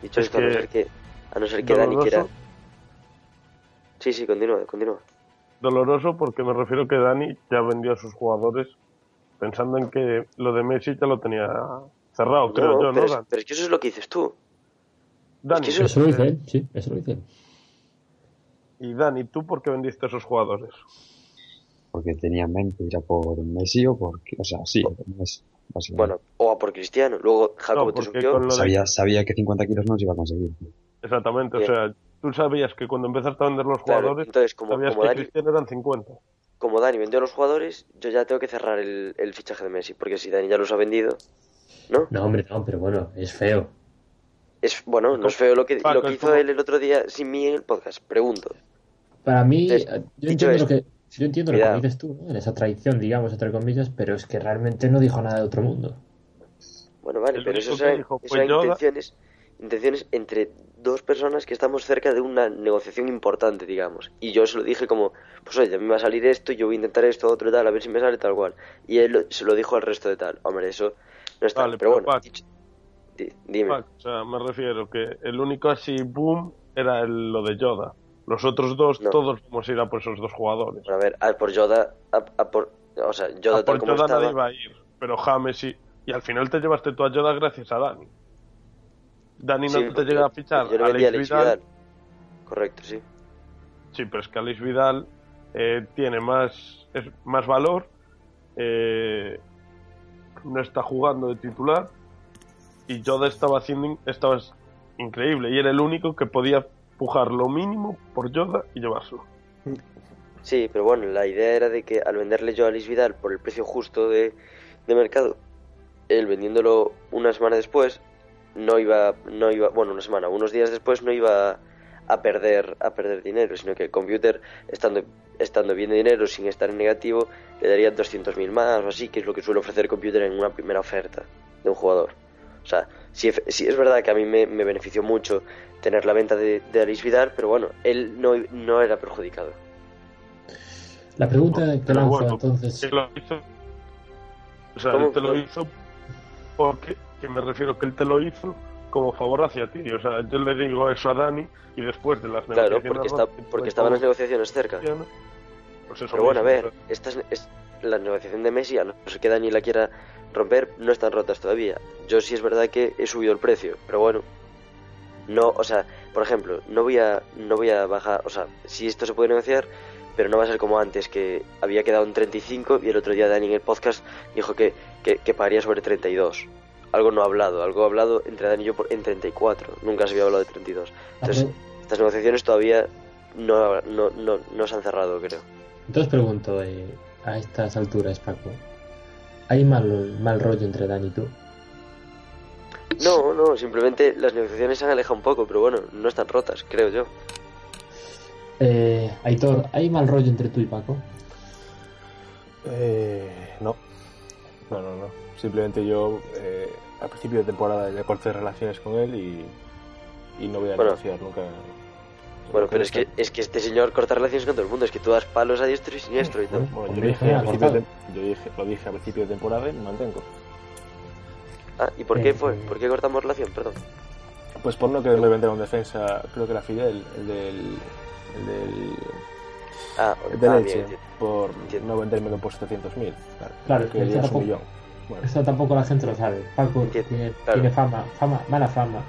dicho Es esto, a no ser que, a no ser que Dani quiera... Sí, sí, continúa, continúa. Doloroso porque me refiero que Dani ya vendió a sus jugadores pensando en que lo de Messi ya lo tenía cerrado, creo yo, pero, ¿no? es, pero es que eso es lo que dices tú. Dani, que eso- Eso lo dice él, sí, eso lo dice él. y Dani, ¿tú por qué vendiste a esos jugadores? Porque tenía en mente ir a por Messi o por... O sea, sí, por Messi, básicamente. Bueno, o a por Cristiano. Luego Jacobo No, te sabía, sabía que 50 kilos no se iba a conseguir. Exactamente, Bien. o sea, tú sabías que cuando empezaste a vender los Claro, jugadores, entonces, como, sabías como que Dani, Cristiano eran 50. como Dani vendió a los jugadores, yo ya tengo que cerrar el, el fichaje de Messi. Porque si Dani ya los ha vendido, ¿no? No, hombre, no, pero bueno, es feo. Es, bueno, no es feo lo que, Paco, lo que hizo como- él el otro día sin mí en el podcast. Pregunto. Para mí, Entonces, yo entiendo, lo esto, que, yo entiendo lo que dices tú, ¿no? en esa traición, digamos, entre comillas, pero es que realmente no dijo nada de otro mundo. Bueno, vale, El pero eso que eran, dijo Yoda. intenciones, intenciones entre dos personas que estamos cerca de una negociación importante, digamos. Y yo se lo dije como, pues oye, a mí me va a salir esto, yo voy a intentar esto, otro y tal, a ver si me sale tal cual. Y él lo- se lo dijo al resto de tal. Hombre, eso no está. Vale, pero pero bueno, Pac. dicho- di- dime. Pac, O sea, me refiero que el único así boom era el- lo de Yoda. Los otros dos, No. todos vamos a ir a por esos dos jugadores. Bueno, a ver, a por Yoda, a, a por, o sea, Yoda a por tal como Yoda nadie iba a ir, pero James sí. Y al final te llevaste tú a Yoda gracias a Dani. Dani no Sí, te llega a fichar Yo Alex Alex Vidal. Vidal. Correcto, sí. Sí, pero es que Alex Vidal eh, tiene más, es más valor, eh, no está jugando de titular y Yoda estaba haciendo estaba increíble y era el único que podía pujar lo mínimo por Yoda y llevárselo. Sí, pero bueno, la idea era de que al venderle yo a Alex Vidal por el precio justo de, de mercado, él vendiéndolo una semana después, no iba, no iba, bueno, una semana, unos días después no iba a perder, a perder dinero, sino que el computer, estando, estando bien de dinero, sin estar en negativo, le daría 200.000 más o así, que es lo que suele ofrecer el computer en una primera oferta de un jugador. O sea, sí, es verdad que a mí me, me benefició mucho tener la venta de, de Alex Vidal, pero bueno, él no, no era perjudicado. La pregunta que Pero bueno, entonces, lo hizo, o sea, ¿Cómo? él te lo hizo porque, que me refiero que él te lo hizo como favor hacia ti. O sea, yo le digo eso a Dani y después de las Claro, negociaciones porque, está, porque pues, estaban las negociaciones cerca. Pues eso Pero bueno, a ver, esta es, es- la negociación de Messi, a no ser que Dani la quiera romper, no están rotas todavía. Yo sí es verdad que he subido el precio, pero bueno, no, o sea, por ejemplo, no voy a, no voy a bajar, o sea, si esto se puede negociar, pero no va a ser como antes, que había quedado en 35 y el otro día Dani en el podcast dijo que, que, que pagaría sobre 32. Algo no hablado, algo hablado entre Dani y yo por- en 34, nunca se había hablado de 32. Entonces, Entonces, estas negociaciones todavía no, no, no, no se han cerrado, creo. entonces pregunto, eh, a estas alturas, Paco, ¿hay mal, mal rollo entre Dan y tú? No, no, simplemente las negociaciones se han alejado un poco, pero bueno, no están rotas, creo yo. Eh, Aitor, ¿hay mal rollo entre tú y Paco? Eh, no. No, no, no. Simplemente yo eh, al principio de temporada ya corté relaciones con él y, y no voy a Bueno. negociar nunca. Bueno, pero es que, es que este señor corta relaciones con todo el mundo, es que tú das palos a diestro y siniestro y todo. Bueno, yo, dije principio de, yo dije, lo dije al principio de temporada y me mantengo. Ah, ¿y por qué Eh, fue? eh. ¿Por qué cortamos relación? Perdón. Pues por no quererle vender a un defensa, creo que era Fidel, el del. el del. Ah, el de ah, leche, bien, bien. por Entiendo. no vendérmelo por 700.000. Claro, Claro, que es un millón. Bueno, Esto tampoco la gente lo sabe. Paco tiene, claro. tiene fama, fama, mala fama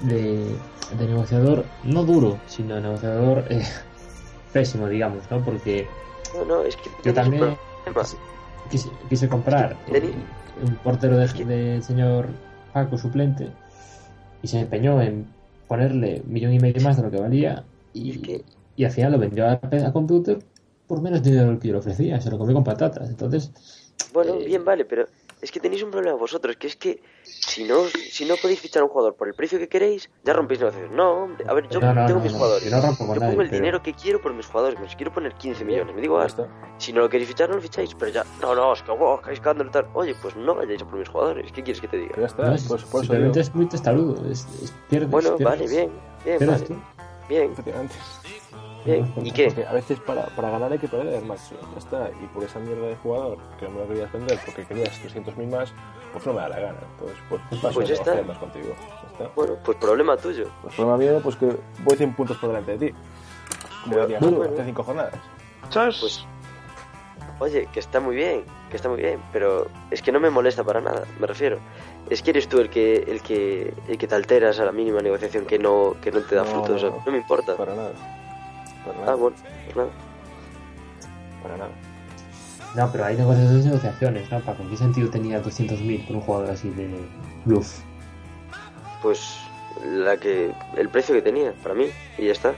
de, de negociador, no duro, sino negociador eh, pésimo, digamos, ¿no? Porque No, no, es que yo también quise, quise- comprar Es que, eh, un portero de- del señor Paco suplente y se empeñó en ponerle un millón y medio más de lo que valía y, Es que- y al final lo vendió a, a computer por menos dinero que yo le ofrecía, se lo comí con patatas. Entonces, Bueno, Eh, bien, vale, pero es que tenéis un problema vosotros, que es que si no, si no podéis fichar a un jugador por el precio que queréis, ya rompéis negociaciones. No, hombre, a ver, yo No, no, tengo no, mis no, jugadores. yo no rompo con yo nadie, pongo el pero- dinero que quiero por mis jugadores, me quiero poner 15 millones, me digo, ah, si no lo queréis fichar, no lo ficháis, pero ya, no, no, es que, wow, que escándalo y tal. Oye, pues no vayáis a por mis jugadores, ¿qué quieres que te diga? Ya está. no es- pues, por eso simplemente es muy testarudo. Es, es- pierdes, Bueno, pierdes. vale, bien, bien, vale, bien, bien. ¿Y qué? Porque a veces para, para ganar hay que perder, macho. Ya está. Y por esa mierda de jugador que no me lo querías vender porque querías 300.000 más, pues no me da la gana. Entonces, pues paso Pues ya está. más contigo. Ya está. Bueno, pues problema tuyo. Pues problema mío, pues que voy 100 puntos por delante de ti. Como bueno. hace 5 jornadas. ¿Sabes? Pues, oye, que está muy bien, que está muy bien, pero es que no me molesta para nada, me refiero. Es que eres tú el que, el que, el que te alteras a la mínima negociación que no, que no te da No, frutos. no. no me importa. Para nada. Para nada. Ah, bueno, pues nada. Para nada. No, pero hay negociaciones y negociaciones, ¿no? Paco, ¿en qué sentido tenía 200.000 por un jugador así de bluff? Pues la que, el precio que tenía, para mí, y ya está.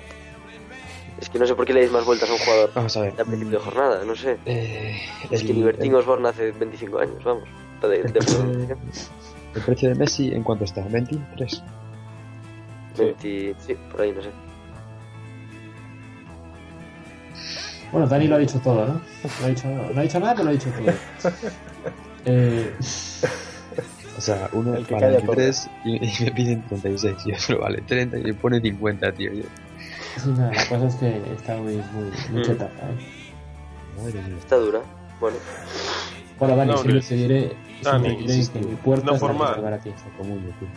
Es que no sé por qué le dais más vueltas a un jugador Vamos a ver. a principio de jornada, no sé. Eh, Es que el- Libertín Osborne hace 25 años, vamos. De, de- el, precio, el precio de Messi, ¿en cuánto está? ¿23? 20 sí, por ahí, no sé. Bueno, Dani lo ha dicho todo, ¿no? No ha dicho, no ha dicho nada, pero lo ha dicho todo. Eh, O sea, uno El que vale calla 23 y, y me piden 36 y otro vale 30 y me pone 50, tío. Yo, sí, nada, la cosa es que está muy, muy, muy Mm. cheta, ¿eh? madre mía. Está dura. Bueno, Bueno, Dani, No, siempre te diré, Dani, siempre diré insisto, que mi puerta no por mal. te a ti. Tío.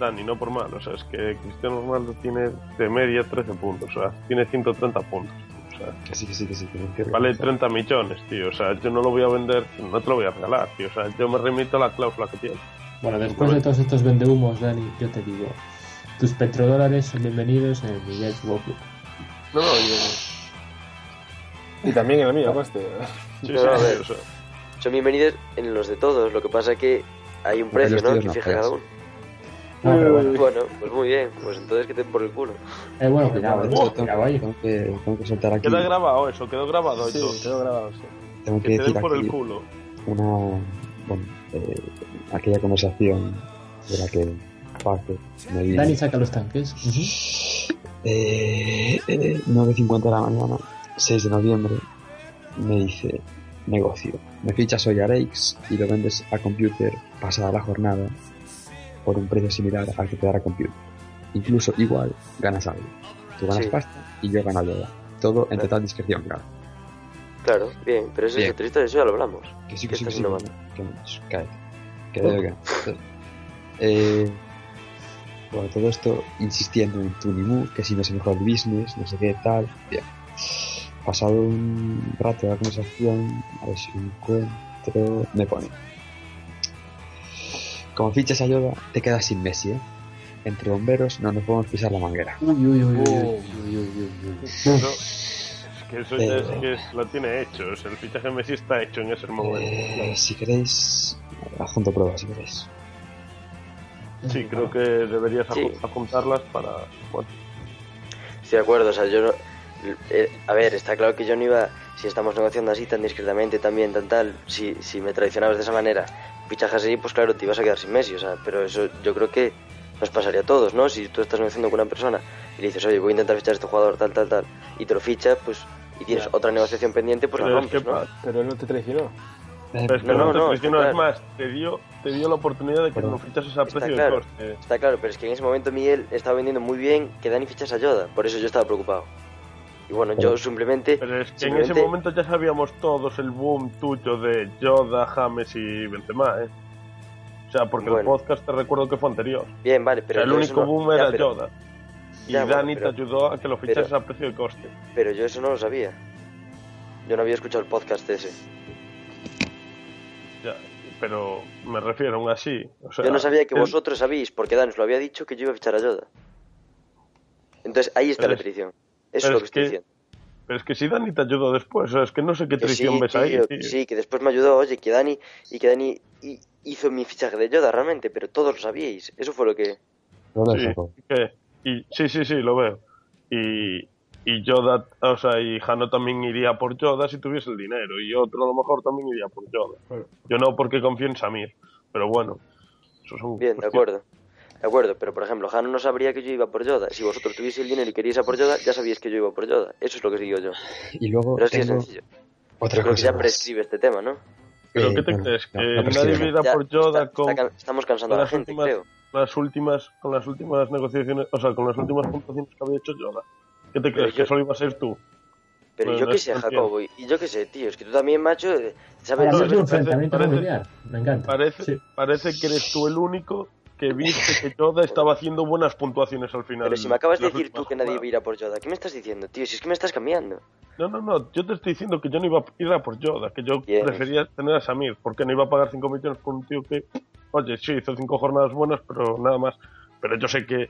Dani, no por mal, o sea, es que Cristiano Ronaldo tiene de media 13 puntos, o sea, tiene 130 puntos. O sea, Que sí, que sí, que sí. Que no quiero vale reconocer. 30 millones, tío. O sea, yo no lo voy a vender, no te lo voy a regalar, tío. O sea, yo me remito a la cláusula que tiene. Bueno, después de todos estos vendehumos, Dani, yo te digo, tus petrodólares son bienvenidos en el Miguel Club. No, no, yo, Y también en el mío, conste. sí, No, sí, a sí, ver. o sea, son bienvenidos en los de todos. Lo que pasa es que hay un Porque precio, ¿no? Que fija cada uno. No, pero bueno, Bueno, pues muy bien. Pues entonces que te den por el culo. eh, bueno, cuidado, eh, Tengo, cuidado ahí. tengo que, tengo que soltar aquí. queda grabado eso, quedó grabado Sí, eso. quedó grabado, sí. Tengo que Que te decir den por el culo. una. Bueno, eh, aquella conversación de la que vino. Dani saca los tanques. Eh, eh, 9.50 de la mañana, 6 de noviembre, me dice, negocio, me fichas hoy a Rakes y lo vendes a Computer pasada la jornada por un precio similar al que te dará Computer. Incluso igual, ganas algo. Tú ganas Sí. pasta y yo gano algo. Todo en total discreción, claro. Claro, bien. Pero eso Bien. es historia, eso ya lo hablamos. Que sí, ¿Qué que sí, que sí. Que, sh, cállate. Que debe que- Eh, bueno, todo esto insistiendo en Tunimu, que si no es el mejor business, no sé qué tal. Bien. Pasado un rato de la conversación, a ver si encuentro. Me pone. Como fichas a Yoda, te quedas sin Messi, ¿eh? Entre bomberos no nos podemos pisar la manguera. Uy, uy, uy, uy, uy, uy, uy, uy, uy. Eso, es que eso ya es Eh. que es- lo tiene hecho. O sea, el fichaje de Messi está hecho en ese momento. Eh, si queréis, adjunto pruebas, si queréis. Sí, creo que deberías Sí. apuntarlas para. Bueno, Estoy de acuerdo, o sea, yo no... eh, a ver, está claro que yo no iba, si estamos negociando así tan discretamente, también tan tal, si, si me traicionabas de esa manera, fichajes así, pues claro, te ibas a quedar sin Messi, o sea, pero eso yo creo que nos pasaría a todos, ¿no? Si tú estás negociando con una persona y le dices, oye, voy a intentar fichar a este jugador, tal, tal, tal, y te lo ficha, pues, y tienes Ya. otra negociación pendiente, pues la Pero es rompes, que ¿no? Pero él no te traicionó. Eh, pero es que No, no, no, te no, traicionó, está es claro. más, te dio, te dio la oportunidad de que Perdón. no fichases a Está precio claro. de coste. Está claro, pero es que en ese momento Miguel estaba vendiendo muy bien que Dani fichase a Yoda, por eso yo estaba preocupado. Y bueno, yo simplemente... Pero es que en ese momento ya sabíamos todos el boom tuyo de Yoda, James y Benzema, ¿eh? O sea, porque Bueno. el podcast te recuerdo que fue anterior. Bien, vale, O pero sea, el único no- boom ya, era pero- Yoda. Y Ya, bueno, Dani pero- te ayudó a que lo fichases pero- a precio de coste. Pero yo eso no lo sabía. Yo no había escuchado el podcast ese. Ya, pero me refiero aún así. O sea, Yo no sabía que vosotros sabéis, porque Dan os lo había dicho que yo iba a fichar a Yoda. Entonces ahí está Pero la es- traición. Eso pero es lo que estoy que- diciendo. Pero es que si Dani te ayudó después, o sea, es que no sé qué traición sí, ves ahí, tío, tío. sí, que después me ayudó, oye, que Dani y que Dani hi- hizo mi fichaje de Yoda realmente, pero todos lo sabíais. Eso fue lo que. Sí, que- y, sí, sí, sí, lo veo. Y, y Yoda, o sea, y Jano también iría por Yoda si tuviese el dinero. Y otro a lo mejor también iría por Yoda. Yo no porque confío en Samir. Pero bueno, eso son Bien, de acuerdo. De acuerdo, pero por ejemplo, Jano no sabría que yo iba por Yoda. Si vosotros tuvieseis el dinero y queríais a por Yoda, ya sabíais que yo iba por Yoda. Eso es lo que digo yo. Y luego Pero así es sencillo. otra creo que cosa ya más. prescribe este tema, ¿no? ¿Pero Eh, qué te bueno, crees? no, ¿Que no nadie Ya, por Yoda está- con, está estamos cansando con a la las gente, últimas, creo. las últimas con las últimas negociaciones, o sea, con las últimas puntuaciones que había hecho Yoda? ¿Qué te crees? yo- ¿Que solo iba a ser tú? Pero Bueno, yo no qué sé, no Jacobo, y y yo qué sé, tío, es que tú también, macho, eh, sabes, un parece- enfrentamiento parece- familiar. Me encanta. Parece, Sí. parece que eres tú el único que viste que Yoda estaba haciendo buenas puntuaciones al final. Pero si me acabas de decir tú que nadie iba a ir a por Yoda, ¿qué me estás diciendo, tío? Si es que me estás cambiando. No, no, no, yo te estoy diciendo que yo no iba a ir a por Yoda, que yo prefería tener a Samir, porque no iba a pagar 5 millones por un tío que, oye, sí, hizo 5 jornadas buenas, pero nada más. Pero yo sé que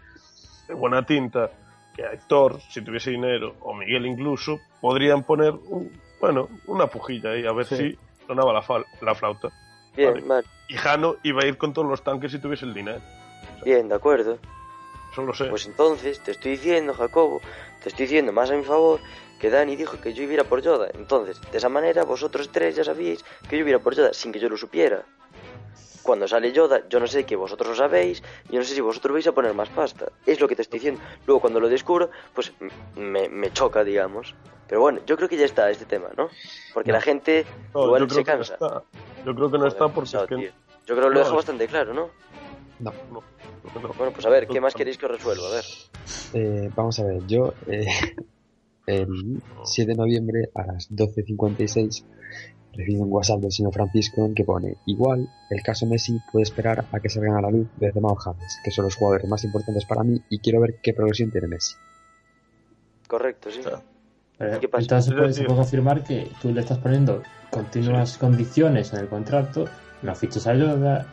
de buena tinta, que Héctor, si tuviese dinero, o Miguel incluso, podrían poner, un- bueno, una pujilla ahí, a ver Sí. si sonaba la, fal- la flauta. Bien, Vale. vale, Y Jano iba a ir con todos los tanques si tuviese el dinero. bien, de acuerdo. Eso lo sé. Pues entonces, te estoy diciendo, Jacobo, te estoy diciendo más a mi favor que Dani dijo que yo iba a ir a por Yoda. Entonces, de esa manera, vosotros tres ya sabíais que yo iba a ir a por Yoda sin que yo lo supiera. Cuando sale Yoda, yo no sé que vosotros lo sabéis, yo no sé si vosotros vais a poner más pasta. Es lo que te estoy diciendo. Luego, cuando lo descubro, pues me, me choca, digamos. Pero bueno, yo creo que ya está este tema, ¿no? Porque No. la gente No, igual yo se creo que no cansa. está. Yo creo que no está porque es que. Yo creo que lo No, dejo bastante claro, ¿no? No. no, no, no. Bueno, pues a ver, ¿qué más queréis que os resuelva? A ver. Eh, vamos a ver, yo eh, el 7 de noviembre a las 12.56 recibí un WhatsApp del señor Francisco en que pone igual el caso Messi puede esperar a que salgan a la luz Benzema o James, que son los jugadores más importantes para mí y quiero ver qué progresión tiene Messi. Correcto, sí. Claro. Pero ¿Qué pasa? Entonces se Es puede, se puede confirmar que tú le estás poniendo continuas condiciones en el contrato, no fiches a Yoda,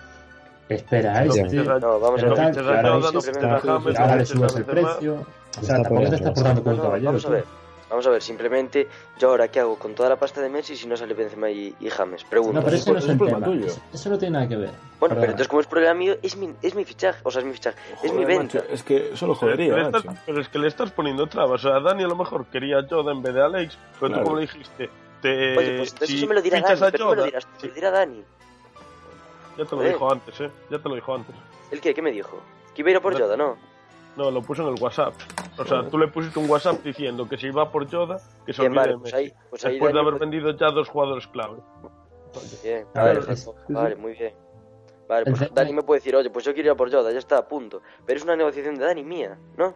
espera a este, No, vamos a pero ver. tal, que a ahora no le subas el precio. O sea, tampoco te estás portando como No, un caballero. vamos a ver. Vamos a ver, simplemente yo ahora qué hago con toda la pasta de Messi si no sale Benzema y, y James. Pregunto. No, pero eso no es el problema tema. tuyo. Eso- Eso no tiene nada que ver. bueno, Perdona. pero entonces como es problema mío, es mi, es mi fichaje. O sea, es mi fichaje. es mi Joder, venta. macho, es que eso lo Pero, jodería, le estás- pero es que le estás poniendo trabas. O sea, Dani a lo mejor quería a Yoda en vez de Alex, pero Claro. tú como le dijiste, te, Oye, pues entonces si eso me lo dirá Dani. a Pero me lo dirás me Sí, lo dirá Dani. ya te lo Joder. dijo antes, ¿eh? Ya te lo dijo antes. ¿El qué? ¿Qué me dijo? Que iba a ir a por No. Yoda, ¿no? No, lo puso en el WhatsApp. O sea, tú le pusiste un WhatsApp diciendo que si iba por Yoda, que se olvide vale, de pues ahí, pues ahí Después de haber vendido ya dos jugadores clave. Bien, vale, es- Jacob, vale, muy bien. Vale, pues Dani me puede decir, oye, pues yo quiero ir a por Yoda, ya está, punto. Pero es una negociación de Dani mía, ¿no?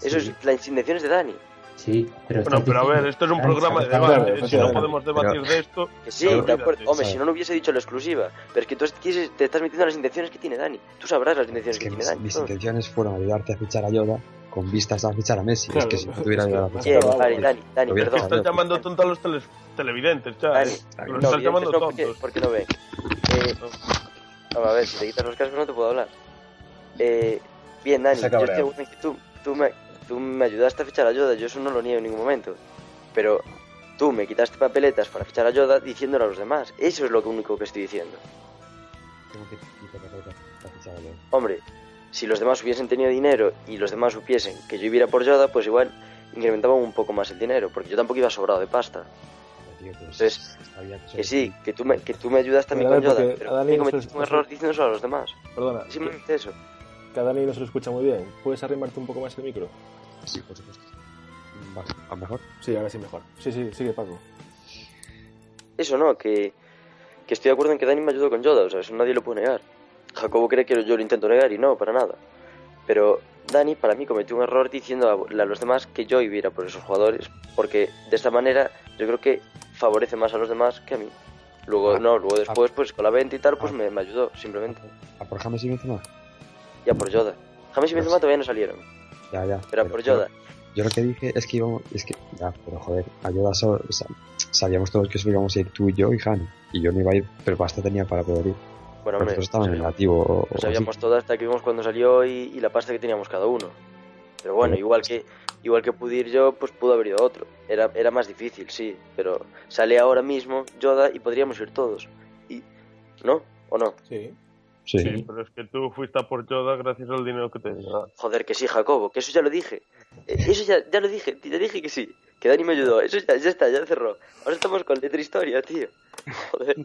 Eso Sí. es las intenciones de Dani. Sí, pero Bueno, pero a ver, esto es un Dani, programa de debate. claro, ¿eh? Si no podemos debatir de esto, Que sí. Hombre, si no, no hubiese dicho la exclusiva. Pero es que tú quieres- te estás metiendo en las intenciones que tiene Dani. Tú sabrás las intenciones Es que, que tiene mis, Dani. mis intenciones fueron ayudarte a fichar a Yoda con vistas a fichar a Messi. Claro, es que si no tuviera es que- ayudado a fichar Bien, a Yoda, vale, pues, Dani, Dani, perdón. estás llamando tonto a los televidentes, ya. Dani, ¿eh? Los estás llamando tontos. porque no ven. Eh, vamos a ver, si te quitas los cascos no te puedo hablar. Eh, bien, Dani, yo estoy que tú, tú, me, tú me ayudaste a fichar a Yoda, yo eso no lo niego en ningún momento. Pero tú me quitaste papeletas para fichar a Yoda diciéndolo a los demás. Eso es lo único que estoy diciendo. Tengo que pelota para fichar Vale. Hombre, si los demás hubiesen tenido dinero y los demás supiesen que yo iba a a por Yoda, pues igual incrementaban un poco más el dinero, porque yo tampoco iba sobrado de pasta. Tío, pues, Entonces, Que sí, que tú me, que tú me ayudas también a con Yoda, pero a me cometiste un error diciéndoselo a los demás. Perdona, simplemente eso. que a Dani no se lo escucha muy bien. ¿Puedes arrimarte un poco más el micro? Sí, por supuesto. Va, ¿A mejor? Sí, ahora sí mejor. Sí, sí, sigue Paco. Eso no, que, que estoy de acuerdo en que Dani me ayudó con Yoda, o sea, eso nadie lo puede negar. Jacobo cree que yo lo intento negar y no, para nada. Pero Dani para mí cometió un error diciendo a, a los demás que yo iba a ir a por esos jugadores, porque de esta manera yo creo que favorece más a los demás que a mí. Luego, Ah, no, luego después, pues con la venta y tal, pues ah. me, me ayudó, simplemente. ¿A por James y Benzema? Y a por Yoda. James y Benzema todavía no salieron, Ya, ya. pero a por Yoda. Yo lo que dije es que íbamos, es que, ya, pero joder, ayuda solo, o sea, sabíamos todos que solo íbamos a ir tú y yo y Hani, y yo no iba a ir, pero basta tenía para poder ir. Bueno, Pero hombre, nosotros estaban en o, o Lo así. sabíamos todo hasta que vimos cuando salió y, y la pasta que teníamos cada uno. Pero bueno, Sí. igual que igual que pude ir yo, pues pudo haber ido otro. Era, era más difícil, sí, pero sale ahora mismo Yoda y podríamos ir todos. Y ¿No? ¿O no? Sí. Sí. Sí, pero es que tú fuiste a por Yoda gracias al dinero que te dio. Joder, que sí, Jacobo, que eso ya lo dije. Eh, Eso ya, ya lo dije, ya dije que sí. Que Dani me ayudó. Eso ya, ya está, ya cerró. Ahora estamos con letra historia, tío. Joder.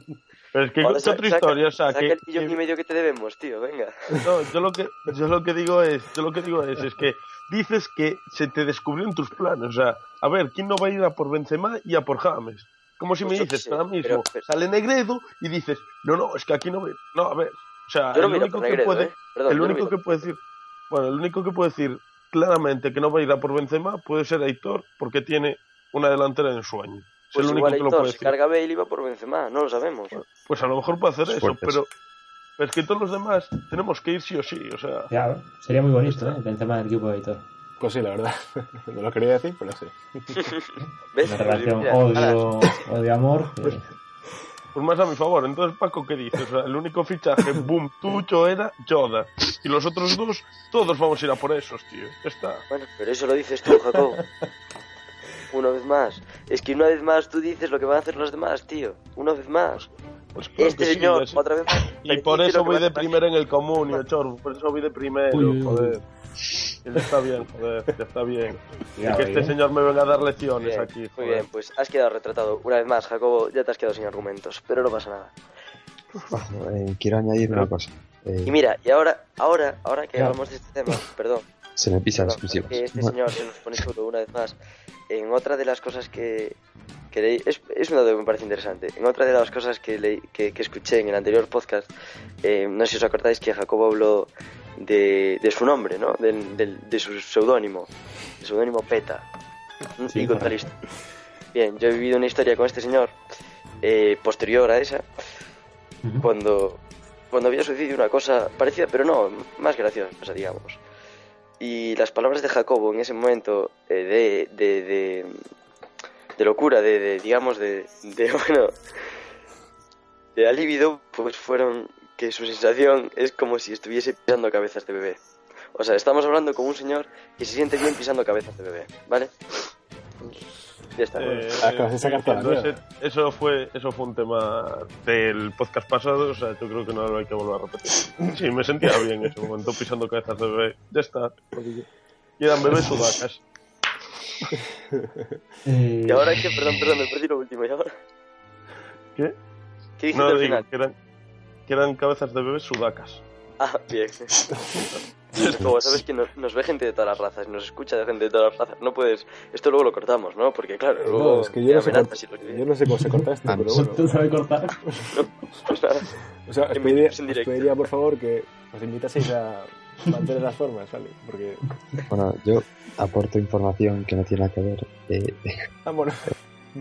Pero es que Ahora otra saca- historia, o sea, saca que, el millón que- y medio que te debemos, tío, venga. no, yo lo que yo lo que digo es, yo lo que digo es, es que dices que se te descubrieron tus planes, o sea, a ver, ¿quién no va a ir a por Benzema y a por James? Como si Pues me dices ahora mismo, pero- pero- sale Negredo y dices, no, no, es que aquí no ve, no, a ver, o sea, el único que Negredo, puede, ¿eh? Perdón, el único que puede decir, bueno, el único que puede decir claramente que no va a ir a por Benzema puede ser Aitor porque tiene una delantera de ensueño. Es Pues el único igual que lo Aitor puede decir. carga Bale y va por Benzema, no lo sabemos. Pues a lo mejor puede hacer eso, pero, pero es que todos los demás tenemos que ir sí o sí, o sea, Ya, sería muy bonito, ¿eh? El tema del equipo de Aitor. Pues sí, la verdad. No lo quería decir, pero sí. ¿Ves? Una Pues relación odio, odio-amor. que- pues más a mi favor. Entonces, Paco, ¿qué dices? O sea, el único fichaje, boom, tuyo era Yoda. Y los otros dos, todos vamos a ir a por esos, tío. Ya está. Bueno, pero eso lo dices tú, Jacob. Una vez más. Es que una vez más tú dices lo que van a hacer los demás, tío. Una vez más. Pues claro este señor, sí. otra vez más. Y por eso voy de primero en el comunio, Chor. Por eso voy de primero, joder. Ya está bien, joder, ya está bien. Y que este señor me venga a dar lecciones Bien, aquí, muy joder. bien, pues has quedado retratado. Una vez más, Jacobo, ya te has quedado sin argumentos. Pero no pasa nada. Eh, quiero añadir una cosa. Eh, Y mira, y ahora, ahora, ahora que Ya. hablamos de este tema, perdón. se me pisan Perdón, exclusivos. que este Bueno, señor se nos pone solo una vez más. En otra de las cosas que, que leí, es, es un dato que me parece interesante. En otra de las cosas que, leí, que, que escuché en el anterior podcast, eh, no sé si os acordáis que Jacobo habló de, de su nombre, ¿no? Del- del- de su seudónimo. El seudónimo Peta. Sí, y contar historia. Bien, yo he vivido una historia con este señor eh, posterior a esa, cuando, cuando había sucedido una cosa parecida, pero no, más graciosa, digamos. Y las palabras de Jacobo en ese momento eh, de, de, de, de locura, de, de, digamos, de, de, bueno, de alivio, pues fueron que su sensación es como si estuviese pisando cabezas de bebé. O sea, estamos hablando con un señor que se siente bien pisando cabezas de bebé, ¿vale? Ya está. Eh, ese- eso fue eso fue un tema del podcast pasado, o sea, yo creo que no lo hay que volver a repetir. Sí, me sentía bien en ese momento pisando cabezas de bebé. Ya está. Y eran bebés sudacas. Y ahora que, perdón, perdón, me perdí lo último. ¿Y ahora? ¿Qué? ¿Qué dijiste No al digo final? que eran, que eran cabezas de bebés sudacas. Ah, bien. Como sabes que nos, nos ve gente de todas las razas, nos escucha de gente de todas las razas, no puedes... Esto luego lo cortamos, ¿no? Porque claro, luego... No, es que yo no, sé cort- lo yo no sé cómo se corta esto, pero bueno. ¿Tú sabes cortar? Pues nada. O sea, os En pediría, os pediría, por favor que os invitaseis a mantener las formas, ¿vale? Porque... Bueno, yo aporto información que no tiene nada que ver. Eh, Ah, bueno.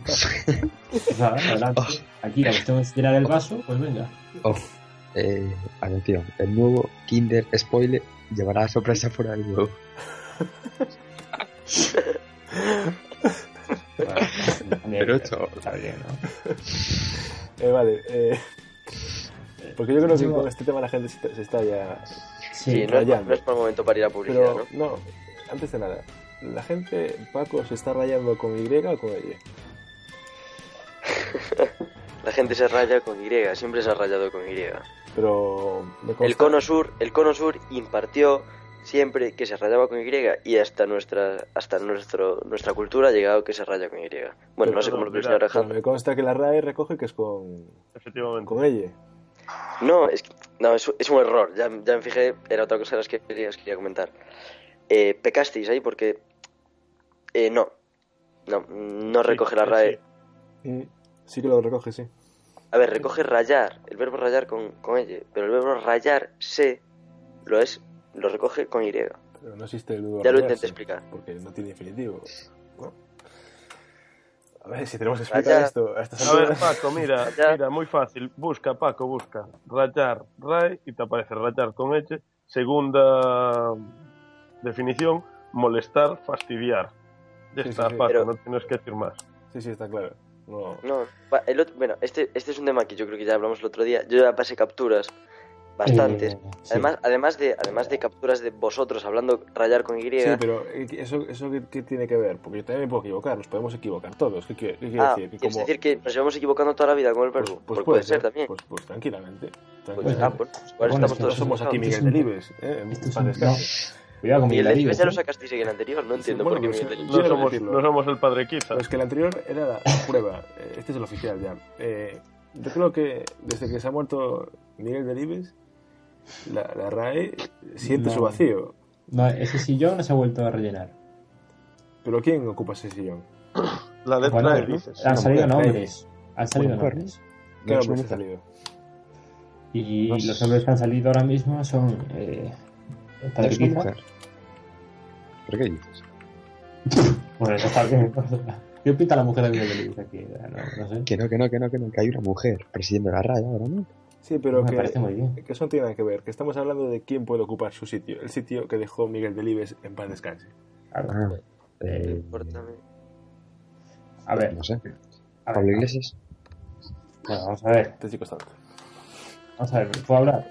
Nada, adelante. Aquí la cuestión es tirar el vaso, pues venga. ojo, eh, atención, el nuevo Kinder Spoiler llevará sorpresa por algo. Bueno, también Pero hecho. Está bien, ¿no? Eh, vale, eh... Porque yo creo que con este tema la gente se está, se está ya... Sí, no es, rayando. no es por el momento para ir a publicidad, Pero, ¿no? no, antes de nada, ¿la gente, Paco, se está rayando con Y o con Y? La gente se raya con Y, siempre se ha rayado con Y. Pero El cono sur, el cono sur impartió siempre que se rayaba con Y y hasta nuestra hasta nuestro nuestra cultura ha llegado que se raya con Y. Bueno, no sé cómo lo Mira, pero Alejandro. me consta que la RAE recoge que es con, Efectivamente. con ella. No, es que- no, es, es un error. Ya, ya me fijé, era otra cosa de las que quería, quería comentar. Eh, pecasteis ahí porque eh, no, no, no Sí, recoge la sí, RAE. sí. Sí que lo recoge, sí. A ver, recoge rayar, el verbo rayar con, con ella, pero el verbo rayarse lo es, lo recoge con Y. Ya Pero no existe el verbo lo rayarse, intenté explicar. Porque no tiene definitivo. A ver si tenemos que explicar Rayar. esto a estas A ver. Paco, mira, Ya. mira, muy fácil. Busca, Paco, busca. Rayar, ray, y te aparece rayar con H. Segunda definición, molestar, fastidiar. Ya Sí, está, sí, sí. Paco, Pero- no tienes que decir más. Sí, sí, está claro. No. No, va, el otro, bueno, este, este es un tema que yo creo que ya hablamos el otro día. Yo ya pasé capturas bastantes. Eh, sí. Además, además de además de capturas de vosotros hablando rayar con Y, Sí, pero eh, ¿eso, eso qué, qué tiene que ver? Porque yo también me puedo equivocar, nos podemos equivocar todos. ¿Qué quiere, qué quiere ah, decir? Que ¿quieres como- decir que nos llevamos equivocando toda la vida con el pues, verbo? pues Pues puede ser también. Pues, pues tranquilamente. Pues, tranquilamente. ah, pues, pues Bueno, estamos es que no todos somos aquí. Miguel Delibes. ¿eh? En Cuidado con Y el Miguel de Delibes, ya lo ¿eh? sacasteis en el anterior, no entiendo bueno, por qué pues, Miguel sí. Delibes. No somos, no somos el padre Kiza. Pero es que el anterior era la prueba. eh, Este es el oficial ya. Eh, yo creo que desde que se ha muerto Miguel Delibes, la, la RAE siente No. su vacío. No, ese sillón no se ha vuelto a rellenar. Pero ¿quién ocupa ese sillón? La letra Bueno, E, dices. han salido nombres. Han salido nombres. ¿Qué No es nombres una ha mujer. salido? Y No sé. los nombres que han salido ahora mismo son. Eh, el padre Es una Kiza. mujer. ¿Pero qué dices? Bueno, eso está bien. ¿Qué pinta la mujer de Miguel Delibes aquí? No, no sé. Que no, que no, que no, que no, que hay una mujer presidiendo la raya ahora, ¿no? Sí, pero me que, parece muy bien. que eso no tiene nada que ver. Que estamos hablando de quién puede ocupar su sitio. El sitio que dejó Miguel Delibes en paz descanse. Claro. Ah, eh, A ver, no sé. a ver. Pablo Iglesias. Bueno, vamos a ver. Este chico está alto. Vamos a ver, ¿puedo hablar?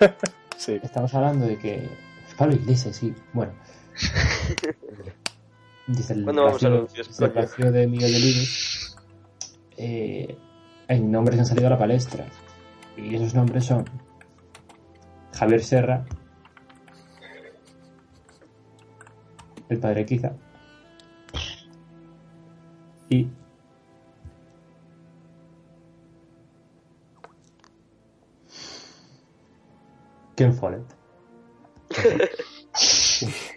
Sí. Estamos hablando de que. Pablo Iglesias, sí. Bueno. Dice el ¿Cuándo vamos a vacío, dice el vacío de Miguel Delibes. Eh, hay nombres que han salido a la palestra. Y esos nombres son Javier Serra, el padre Kiza y Ken Follett.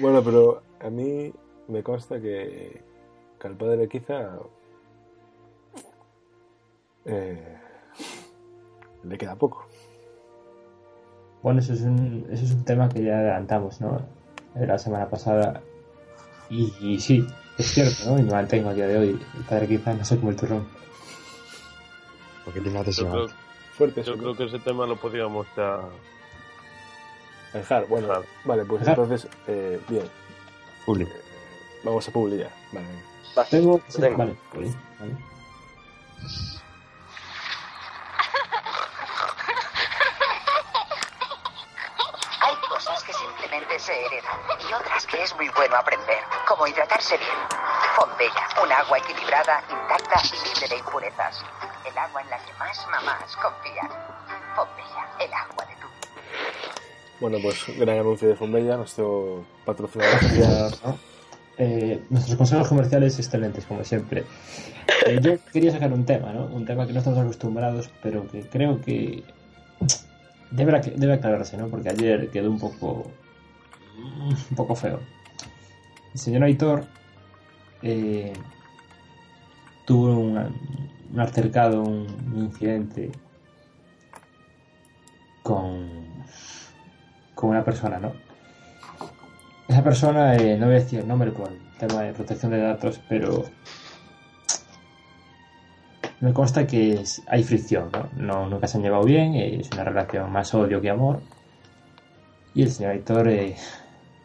Bueno, pero a mí me consta que, que al padre quizá eh, le queda poco. Bueno, eso es un, eso es un tema que ya adelantamos, ¿no? De la semana pasada. Y, y sí, es cierto, ¿no? Y me mantengo a día de hoy. El padre quizá no sé como el turrón. Porque tiene la Yo creo, Fuerte yo creo que ese tema lo podíamos ya Dejar, bueno, Dejar. vale, pues Dejar. entonces, eh, bien, público. vamos a publicar. Vale, venga. Va, Tengo. lo tengo. Vale, vale, vale. Hay cosas que simplemente se heredan y otras que es muy bueno aprender, como hidratarse bien. Fombella, un agua equilibrada, intacta y libre de impurezas. El agua en la que más mamás confían. Fombella, el agua de tu Bueno, pues gran anuncio de Fombella, nuestro patrocinador. Eh, nuestros consejos comerciales excelentes, como siempre. Eh, yo quería sacar un tema, ¿no? Un tema que no estamos acostumbrados, pero que creo que debe, debe aclararse, ¿no? Porque ayer quedó un poco un poco feo. El señor Aitor eh, tuvo una- un altercado, un, un incidente con, con una persona, ¿no? Esa persona, eh, no voy a decir el nombre por el tema de protección de datos, pero me consta que es- hay fricción, ¿no? ¿no? Nunca se han llevado bien, eh, es una relación más odio que amor. Y el señor Héctor eh,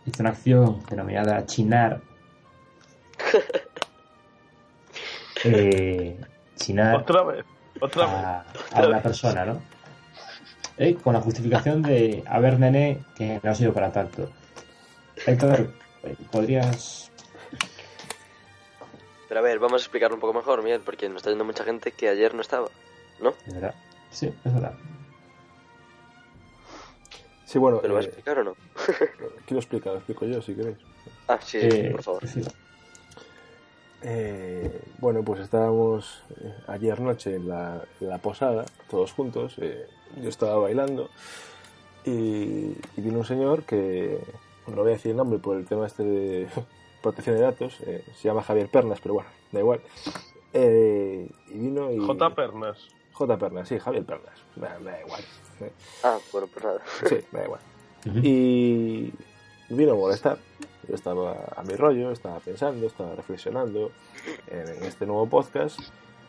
hizo una acción denominada chinar. Eh, chinar Otra vez, otra vez. a, a una persona, ¿no? Eh, Con la justificación de, a ver, nene, que no ha sido para tanto. Héctor, eh, ¿podrías Pero a ver, vamos a explicarlo un poco mejor, Miguel, porque nos está yendo mucha gente que ayer no estaba, ¿no? Es verdad. Sí, es verdad. Sí, bueno, ¿Me lo vas a eh, explicar o no? ¿quién lo explica? Lo explico yo, si queréis. Ah, sí, Eh, por favor. sí. Eh, bueno, pues estábamos eh, ayer noche en la, en la posada, todos juntos. eh, yo estaba bailando y, y vino un señor que, no voy a decir el nombre por el tema este de protección de datos, eh, se llama Javier Pernas, pero bueno, da igual. Eh, y vino y... J. Pernas. J. Pernas, sí, Javier Pernas. Me, me da igual. eh, Ah, bueno, pues nada. Sí, me da igual. Y vino a molestar. Yo estaba a mi rollo, estaba pensando, estaba reflexionando en, este nuevo podcast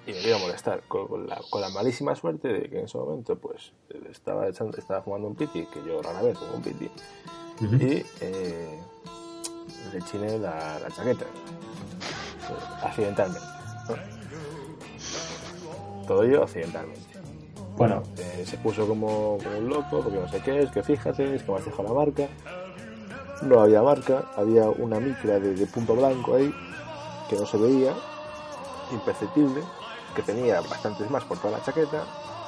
y me vino a molestar con, con la, con la malísima suerte de que en ese momento pues estaba, echando, estaba fumando un piti, que yo rara vez fumo un piti, y eh, le chiné la, la chaqueta, accidentalmente. Todo ello accidentalmente. Bueno, Eh, se puso como, como un loco, porque no sé qué es, que fíjate, es que me has dejado la marca. No había marca, había una micra de, de punto blanco ahí, que no se veía, imperceptible, que tenía bastantes más por toda la chaqueta,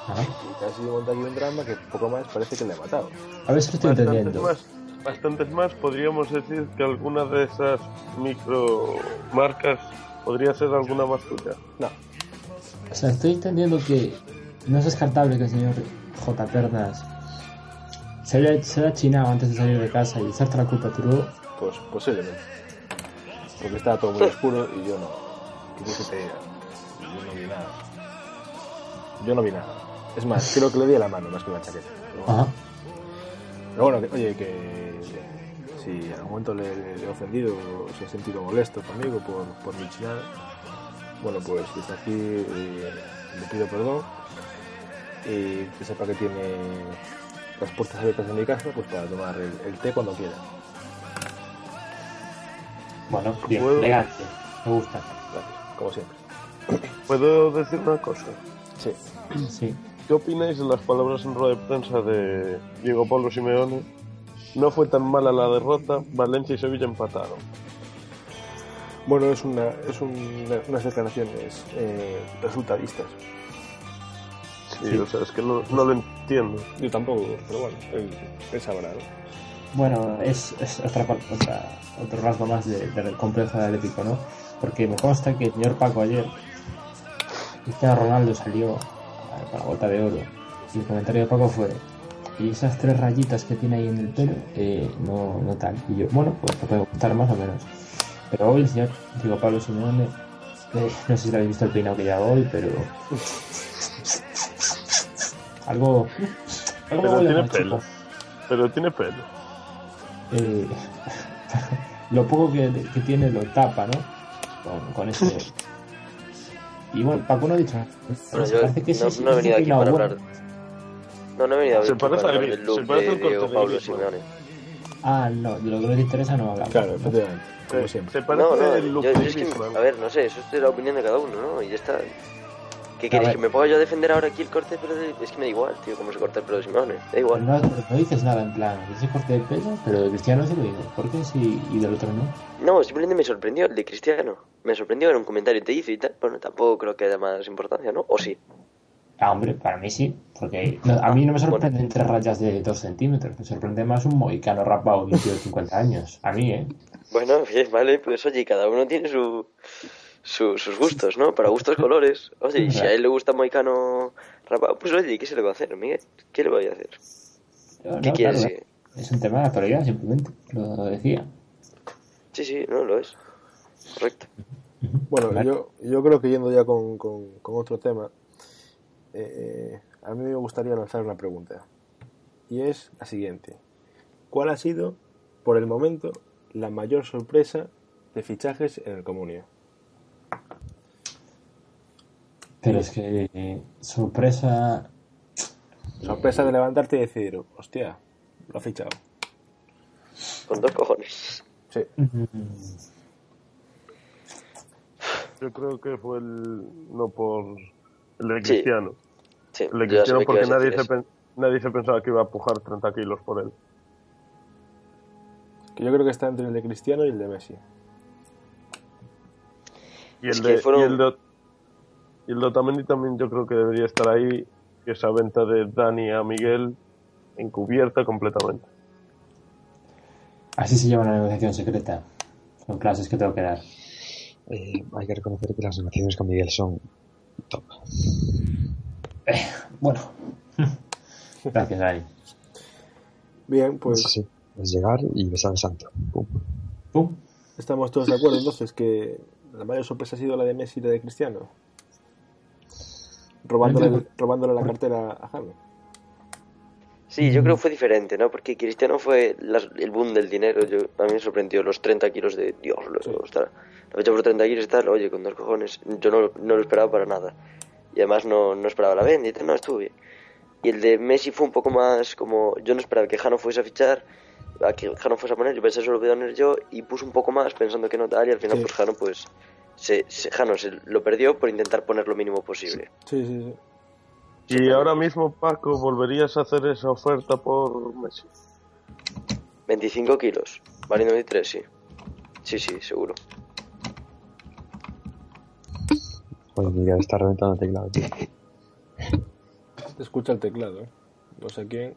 ajá. y casi monta aquí un drama que poco más parece que le he matado. a ver si lo estoy Bastantes entendiendo. más, bastantes más. Podríamos decir que alguna de esas micro marcas podría ser alguna más tuya. No, O sea, estoy entendiendo que no es descartable que el señor J. Pernas se haya, se haya chinado antes de salir de casa y echarte la culpa a tu luego. pues posiblemente. Porque estaba todo muy oscuro y yo no. ¿Qué quieres que te diga? Yo no vi nada. Yo no vi nada. Es más, creo que le di a la mano más que una chaqueta. Pero bueno. Ajá. Pero bueno, que- oye, que si en algún momento le, le he ofendido o se ha sentido molesto conmigo por, por mi chinada, bueno, pues desde aquí eh, le pido perdón y que sepa que tiene las puertas abiertas en mi casa pues para tomar el, el té cuando quiera. Bueno, bien, ¿Puedo? elegante. Me gusta. Gracias, como siempre. ¿Puedo decir una cosa? Sí. Sí. ¿Qué opináis de las palabras en rueda de prensa de Diego Pablo Simeone? No fue tan mala la derrota, Valencia y Sevilla empataron. Bueno, es, una, es una- unas declaraciones eh, resultadistas. Sí, Sí. o sea, es que no, no lo entiendo. Yo tampoco, pero bueno, él, él sabrá, ¿no? Bueno, es, es otra, otra, otro rasgo más de- del complejo de Atlético, ¿no? Porque me consta que el señor Paco ayer, Cristiano Ronaldo salió con la bota de oro y el comentario de Paco fue y esas tres rayitas que tiene ahí en el pelo, eh, no, no tal. Y yo, bueno, pues te puede gustar más o menos. Pero hoy el señor, digo Pablo Simeone, eh, no sé si lo habéis visto el peinado que lleva hoy, pero... algo... algo Pero tiene pelo. Pero tiene pelo. Eh, lo poco que, que tiene lo tapa, ¿no? Con, con ese. Y bueno, Paco no ha dicho nada. Bueno, yo parece que no, ese- no he venido aquí para hablar. No, no he venido Se aquí para a hablar del look se parece al de Diego de Pablo. Simeone. Ah, no, de lo que nos interesa no hablamos. Claro, efectivamente, como Se, siempre. se parece No, no, el look yo, yo de es que, Griezmann. a ver, no sé, eso es de la opinión de cada uno, ¿no? Y ya está. ¿Qué queréis? ver. ¿Que me ponga yo defender ahora aquí el corte de pelo de... Es que me da igual, tío, cómo se corta el pelo de Simeone. Da igual. no, no dices nada en plan, ese corte de pelo, pero de Cristiano sí lo digo. ¿Por qué sí y del otro no? No, simplemente me sorprendió el de Cristiano. Me sorprendió, era un comentario te hizo y tal. Bueno, tampoco creo que haya más importancia, ¿no? O sí. Ah, hombre, para mí sí, porque no- a mí no me sorprenden tres rayas de dos centímetros, me sorprende más un mohicano rapado de 50 años. A mí, ¿eh? Bueno, bien, vale, pues oye, cada uno tiene su, su- sus gustos, ¿no? Para gustos colores. Oye, y si a él le gusta Moicano rapado, pues oye, ¿qué se le va a hacer, Miguel? ¿Qué le voy a hacer? No, ¿Qué no, quieres? claro, Es un tema de actualidad, simplemente, lo decía. Sí, sí, no, lo es. Correcto. Bueno, yo, yo creo que yendo ya con, con- con otro tema, eh, a mí me gustaría lanzar una pregunta. Y es la siguiente. ¿Cuál ha sido, por el momento, la mayor sorpresa de fichajes en el Comunio? Pero es que, eh, sorpresa, Sorpresa de levantarte y decir, hostia, lo ha fichado. Con dos cojones. Sí, Yo creo que fue el. No por. El de Sí. Cristiano. Sí, El de Cristiano porque nadie se, pen- nadie se pensaba que iba a pujar 30 kilos por él. que yo creo que está entre el de Cristiano y el de Messi. Y el, Es de, fueron- y el de y el Otamendi también yo creo que debería estar ahí, que esa venta de Dani a Miguel encubierta completamente. Así se llama la negociación secreta. Son clases que tengo que dar. Eh, hay que reconocer que las negociaciones con Miguel son top. Bueno. Gracias, Ari. Bien, pues Sí, sí. Es llegar y besar al santo. Pum. Pum. estamos todos de acuerdo entonces que la mayor sorpresa ha sido la de Messi y la de Cristiano. Robándole, robándole la cartera a James. Sí, yo creo que fue diferente, ¿no? Porque Cristiano fue las- el boom del dinero. Yo, a mí me sorprendió los 30 kilos de Dios. Lo, Sí. la fecha por 30 kilos y tal, oye, con dos cojones. Yo no, no lo esperaba para nada. Y además no, no esperaba la venta y tal, no, estuvo bien. Y el de Messi fue un poco más como. Yo no esperaba que Jano fuese a fichar, a que Jano fuese a poner, yo pensé solo que iba a poner yo y puse un poco más pensando que no tal. Y al final, Sí. pues Jano, pues. Se, se- Jano se lo perdió por intentar poner lo mínimo posible. Sí, sí, sí. Y ahora mismo, Paco, ¿volverías a hacer esa oferta por Messi? 25 kilos, valiendo 23, sí. Sí, sí, seguro. Joder, Miguel está reventando el teclado, tío. Te escucha el teclado, ¿eh? No sé quién.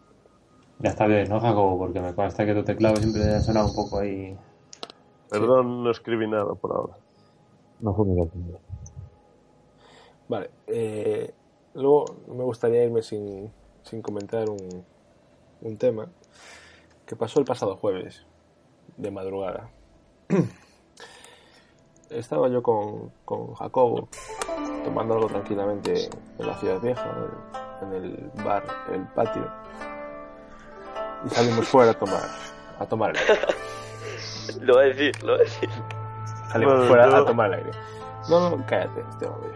Ya está bien, ¿no, Jacobo? Porque me consta que tu teclado siempre ha sonado un poco ahí. Perdón, no escribí nada por ahora. No fue Miguel. Miguel. Vale. eh, luego me gustaría irme sin, sin comentar un, un tema que pasó el pasado jueves, de madrugada. Estaba yo con, con Jacobo tomando algo tranquilamente en la ciudad vieja, en el, en el bar, el patio, y salimos fuera a tomar, a tomar el aire. Lo va a decir, lo va a decir. Salimos Bueno, fuera yo- a tomar el aire. No, no, cállate, este hombre.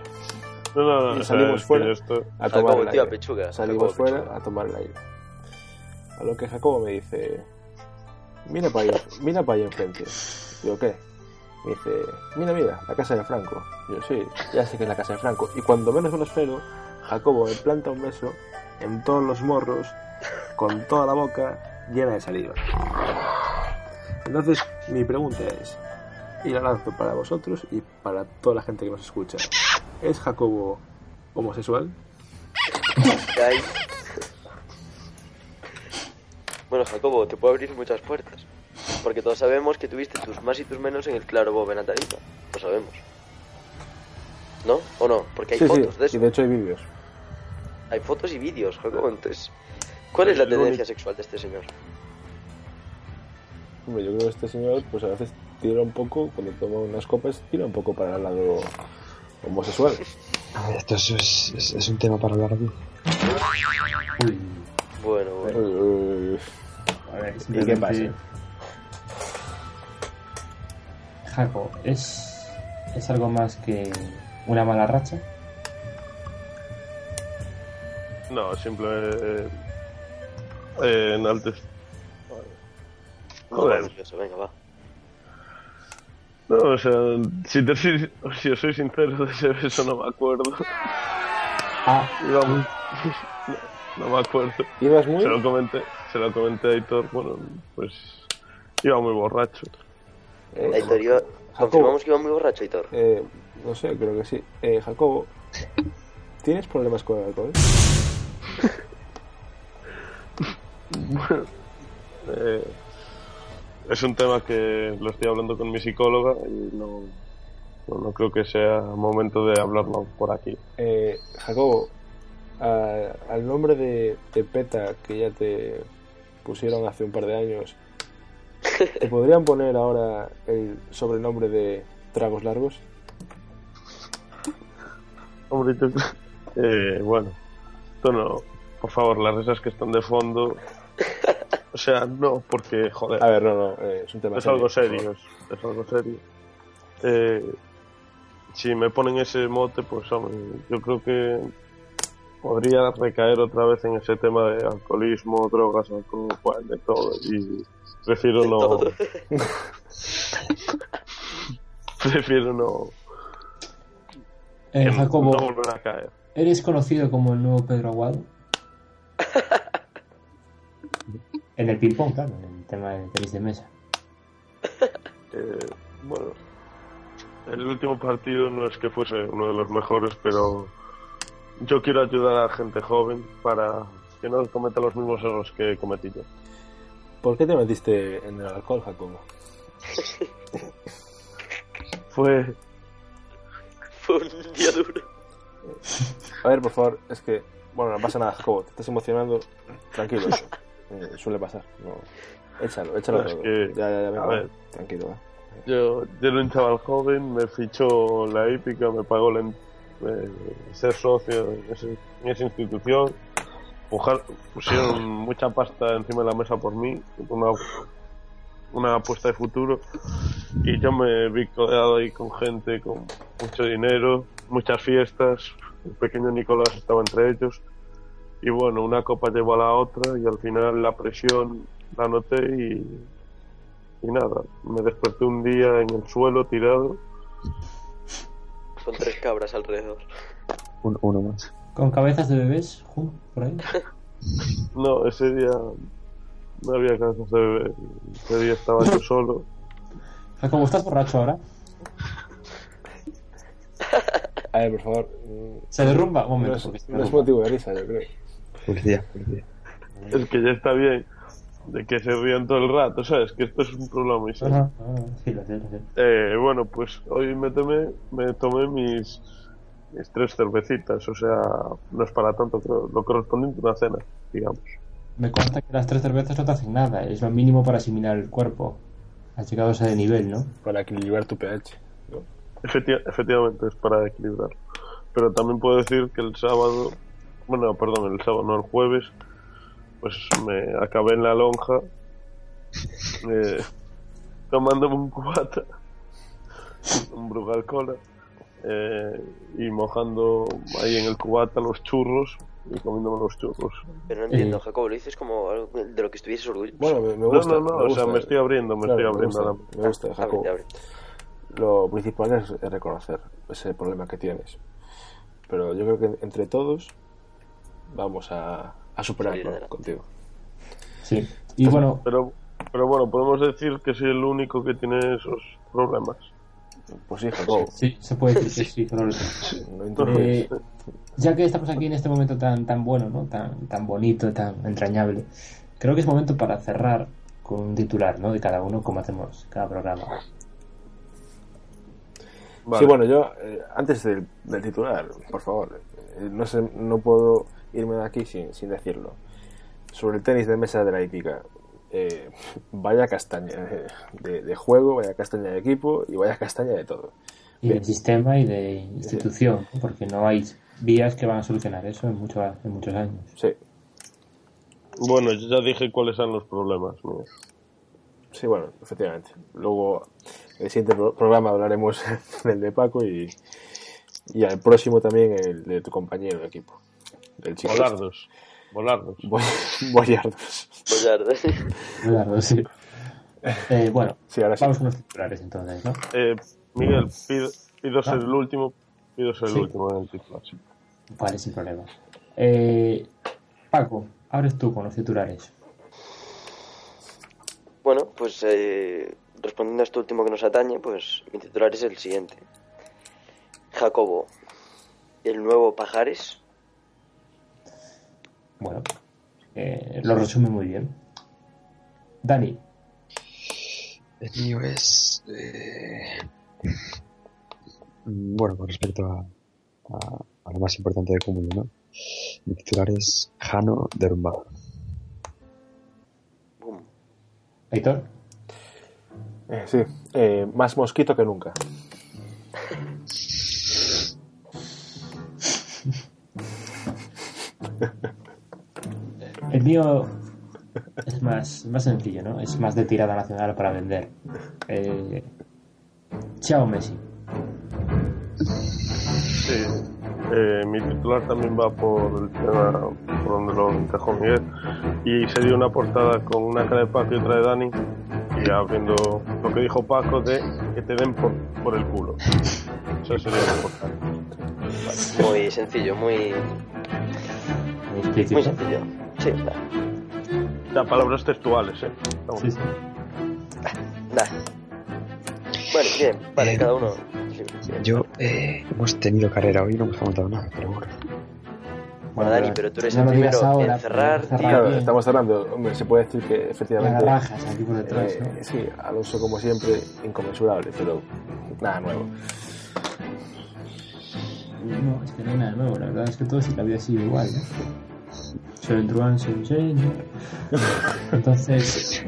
No, no, no. Y salimos fuera. esto- a tomar Jacobo, el aire. pechuga. Salimos fuera pechuga. a tomar el aire. A lo que Jacobo me dice, mira para allá, mira para allá enfrente. Digo, ¿qué? Me dice, mira, mira, la casa de Franco. Yo, sí, ya sé que es la casa de Franco. Y cuando menos me lo espero, Jacobo me planta un beso en todos los morros, con toda la boca llena de saliva. Entonces, mi pregunta es, y la lanzo para vosotros y para toda la gente que nos escucha. ¿Es Jacobo homosexual? Bueno, Jacobo, te puedo abrir muchas puertas. Porque todos sabemos que tuviste tus más y tus menos en el Claro Bob en Atarifa. Lo sabemos. ¿No? ¿O no? Porque hay sí, fotos sí, de eso. y de hecho hay vídeos. Hay fotos y vídeos, Jacobo. Entonces, ¿cuál es la Es lo tendencia único. sexual de este señor? Hombre, yo creo que este señor, pues a veces tira un poco, cuando toma unas copas, tira un poco para el lado homosexual. A ver, esto es, es, es- es un tema para hablar aquí. Uy. Bueno, bueno. Eh, A ver, ¿Y qué pasa? Jaco, ¿es, ¿es algo más que una mala racha? No, simplemente. Eh, en altes. Joder. Venga, va. No, o sea, si, te soy, si os soy sincero, de ese beso no me acuerdo. Ah, Íbamos- no, me acuerdo. ¿Ibas muy? Se lo comenté, se lo comenté a Aitor, bueno, pues iba muy borracho. Eh, Aitor iba... Confirmamos que iba muy borracho, Aitor. eh, no sé, creo que sí. Eh, Jacobo, ¿tienes problemas con el alcohol? Eh, es un tema que lo estoy hablando con mi psicóloga y no, no, no creo que sea momento de hablarlo por aquí. Eh, Jacobo, a- al nombre de, de Peta que ya te pusieron hace un par de años, ¿te podrían poner ahora el sobrenombre de Tragos Largos? Hombre, yo- eh, bueno, esto no, por favor, las risas que están de fondo, o sea, no, porque, joder, A ver, no, no, eh, es un tema es algo serio, es, es algo serio. Eh, si me ponen ese mote, pues hombre, yo creo que podría recaer otra vez en ese tema de alcoholismo, drogas, alcohol, bueno, de todo. Y prefiero De no. prefiero no. eh, Jacobo, no volver a caer. ¿eres conocido como el nuevo Pedro Aguado? en el ping-pong, claro, en el tema de tenis de mesa. Eh, bueno, el último partido no es que fuese uno de los mejores, pero yo quiero ayudar a gente joven para que no cometa los mismos errores que cometí yo. ¿Por qué te metiste en el alcohol, Jacobo? Fue Fue un día duro. A ver, por favor, es que. Bueno, no pasa nada, Jacobo, te estás emocionando. Tranquilo, eso. Eh, suele pasar. No. Échalo, échalo. Es que- Ya, ya, ya, a ver. Tranquilo, va. Yo, yo era un chaval joven, me fichó la hípica, me pagó la, eh, ser socio en, esa institución. Pujar- pusieron mucha pasta encima de la mesa por mí, una, una apuesta de futuro. Y yo me vi codeado ahí con gente con mucho dinero, muchas fiestas. El pequeño Nicolás estaba entre ellos. Y bueno, una copa llevó a la otra y al final la presión la noté y, y nada, me desperté un día en el suelo tirado. Con tres cabras alrededor. Un- uno más. Con cabezas de bebés, Ju, por ahí. No, ese día no había cabezas de bebé. Ese día estaba yo solo. Jacobo, ¿estás borracho ahora? A ver, por favor. mm, Se derrumba. Un No momento. es, no es motivo de risa, yo creo. Policía, policía. Es que ya está bien de que se rían todo el rato, ¿sabes? Que esto es un problema muy serio. Ajá, ah, sí, lo sé, lo sé. Eh, bueno, pues hoy me tomé, me tomé mis, mis tres cervecitas, o sea, no es para tanto, creo, lo correspondiente a una cena, digamos. Me consta que las tres cervezas no te hacen nada, es lo mínimo para asimilar el cuerpo. Has llegado a ese nivel, ¿no? Para equilibrar tu pH. ¿no? Efecti- efectivamente es para equilibrar. Pero también puedo decir que el sábado, bueno, perdón, el sábado, no el jueves, pues me acabé en la lonja eh, tomándome un cubata, un Brugal Cola, eh, y mojando ahí en el cubata los churros y comiéndome los churros. Pero no entiendo, Eh. Jacobo, lo dices como algo de lo que estuvieses orgulloso. Bueno, me, me No, gusta. no, no, o sea, gusta. me estoy abriendo, me Claro, estoy abriendo. Me gusta, me gusta, Jacobo. Abre, abre. Lo principal es reconocer ese problema que tienes. Pero yo creo que entre todos vamos a, a superarlo contigo. Sí. Y bueno, Pero, pero bueno, podemos decir que soy el único que tiene esos problemas. Pues sí, Jacobo. sí, se puede decir que sí, pero No intentes- Eh, ya que estamos aquí en este momento tan, tan bueno, ¿no? Tan, tan bonito, tan entrañable, creo que es momento para cerrar con un titular, ¿no? De cada uno, como hacemos cada programa. Vale. Sí, bueno, yo, eh, antes del, del titular, por favor, eh, no, sé, no puedo irme de aquí sin, sin decirlo. Sobre el tenis de mesa de la hípica, eh, vaya castaña de, de juego, vaya castaña de equipo y vaya castaña de todo. Y Bien. de sistema y de institución, ¿no? porque no hay vías que van a solucionar eso en, mucho, en muchos años. Sí, Bueno, yo ya dije cuáles son los problemas. míos. sí, bueno, efectivamente. Luego, en el siguiente pro- programa hablaremos del de Paco y, y al próximo también el de tu compañero de equipo, del chico. Volardos. Volardos. Boy- Boyardos. Bollardo. Claro, sí. Eh, bueno, Sí, ahora sí. vamos con los titulares entonces, ¿no? Eh, Miguel, pido, pido ser Ah. el último. Pido ser Sí. el último en el titular. sí. Vale, sin problema. Eh, Paco, abres tú con los titulares. Bueno, pues eh, respondiendo a esto último que nos atañe, pues mi titular es el siguiente. Jacobo, el nuevo Pajares. Bueno, eh, lo resume muy bien. Dani, El mío es. eh, Bueno, con respecto a, a, a lo más importante de cúmulo, ¿no? Mi titular es Jano derrumbado. Aitor, Eh, sí, eh, más mosquito que nunca. el mío es más, más sencillo, ¿no? Es más de tirada nacional para vender. Eh, chao Messi. Sí. Eh, mi titular también va por el tema por donde lo encajó Miguel. Y sería una portada con una cara de Paco y otra de Dani. Y abriendo lo que dijo Paco de que te den por, por el culo. Eso sería la portada. Muy sencillo, muy, Muy explícito. muy sencillo. Sí. Ya, palabras textuales, ¿eh? Sí, sí. nada. Bueno, bien, vale, cada uno. Sí. Yo, eh, hemos tenido carrera hoy y no hemos comentado nada, pero bueno. Bueno, Dani, pero tú eres no el primero ahora, en cerrar. Claro, estamos hablando, hombre, se puede decir que Me efectivamente. aquí por detrás, eh, ¿no? sí, Alonso como siempre, inconmensurable, pero nada nuevo. No, es que no hay nada nuevo. La verdad es que todo sí que había sido igual, ¿no? Soy el truán, soy un señor. Entonces,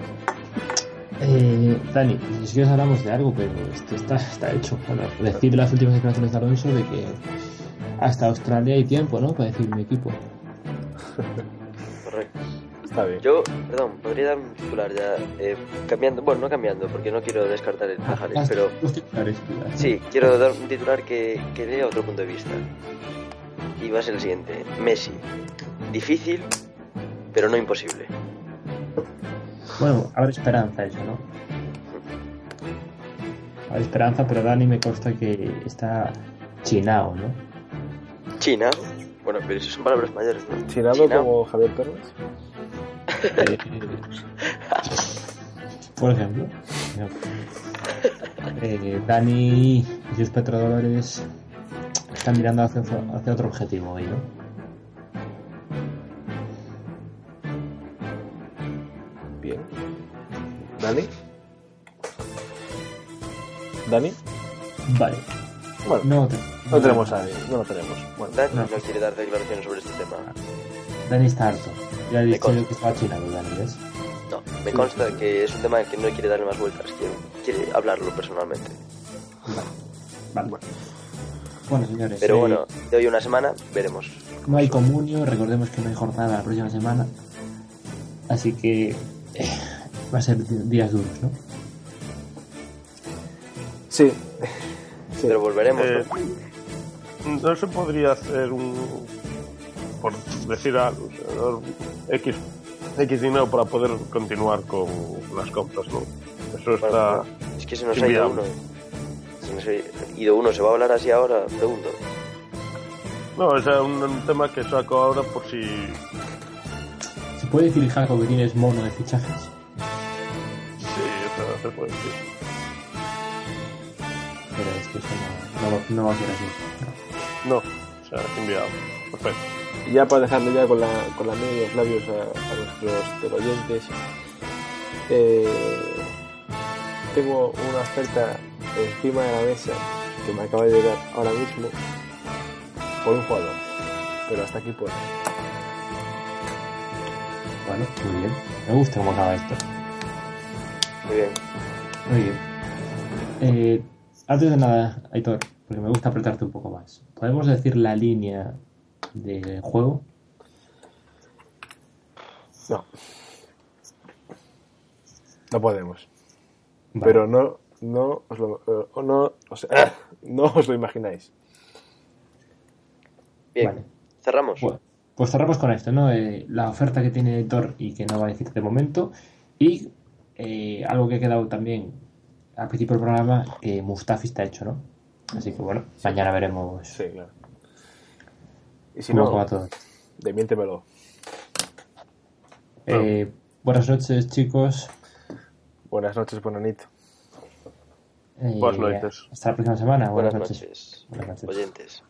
eh, Dani, si quieres hablamos de algo, pero esto está, está hecho. Bueno, decir las últimas declaraciones de Alonso de que hasta Australia hay tiempo, ¿no? Para decir mi equipo. Correcto. Está bien. Yo, perdón, podría dar un titular ya, eh, cambiando, bueno, no cambiando, porque no quiero descartar el Pajares, Ah, pero titulares, sí, quiero dar un titular que, que dé otro punto de vista. Y va a ser el siguiente. Messi. Difícil, pero no imposible. Bueno, habrá esperanza eso, ¿no? Habrá esperanza, pero Dani me consta que está chinao, ¿no? China. Bueno, pero eso son palabras mayores, ¿no? Chinado China. como Javier Pérez. Eh, por ejemplo. Eh, Dani y sus petrodólares están mirando hacia, hacia otro objetivo hoy, ¿no? ¿Dani? ¿Dani? Vale. Bueno, No, te- no tenemos a nadie, no lo tenemos. Bueno, Dani No. no quiere dar declaraciones sobre este tema. Dani está harto. Ya he dicho yo que estaba chinado, Dani, ¿ves? No, me consta que es un tema que no quiere darle más vueltas, quiere, quiere hablarlo personalmente. Vale. Bueno, señores. Pero eh, bueno, de hoy a una semana veremos. No hay comunio, recordemos que no hay jornada la próxima semana. Así que eh, va a ser días duros, ¿no? sí. sí. Pero volveremos, Eh, ¿no? no se podría hacer un. por decir algo, X, X dinero para poder continuar con las compras, ¿no? Eso está. Es que se nos ha ido uno. Se nos ha ido uno. ¿Se va a hablar así ahora? Pregunto. No, un, un tema que saco ahora por si. ¿Se puede decir, Jaco, que tienes mono de fichajes? Se puede decir. Pero es que eso no, no, no va a ser así. No, o sea, es inviable. Perfecto. Y ya para dejarle ya con la, con la y los labios a, a nuestros teleoyentes, eh, tengo una oferta encima de la mesa que me acaba de llegar ahora mismo por un jugador. Pero hasta aquí puedo. Bueno, muy bien. Me gusta cómo acaba esto. Muy bien. Muy bien. Eh, antes de nada, Aitor, porque me gusta apretarte un poco más. ¿Podemos decir la línea del juego? No. No podemos. Vale. Pero no, no os lo, eh, o no, o sea, no os lo imagináis. Bien. Vale. Cerramos. Bueno, pues cerramos con esto, ¿no? Eh, la oferta que tiene Thor y que no va a decir de momento. Y eh, algo que ha quedado también al principio del programa, que Mustafi está hecho, ¿no? Así que bueno, mañana veremos Sí, claro. Y si cómo no, todo. demiéntemelo. Eh, buenas noches, chicos. Buenas noches, Bonanito. Eh, Buenas noches. Hasta la próxima semana. Buenas Buenas, noches, Buenas noches. oyentes.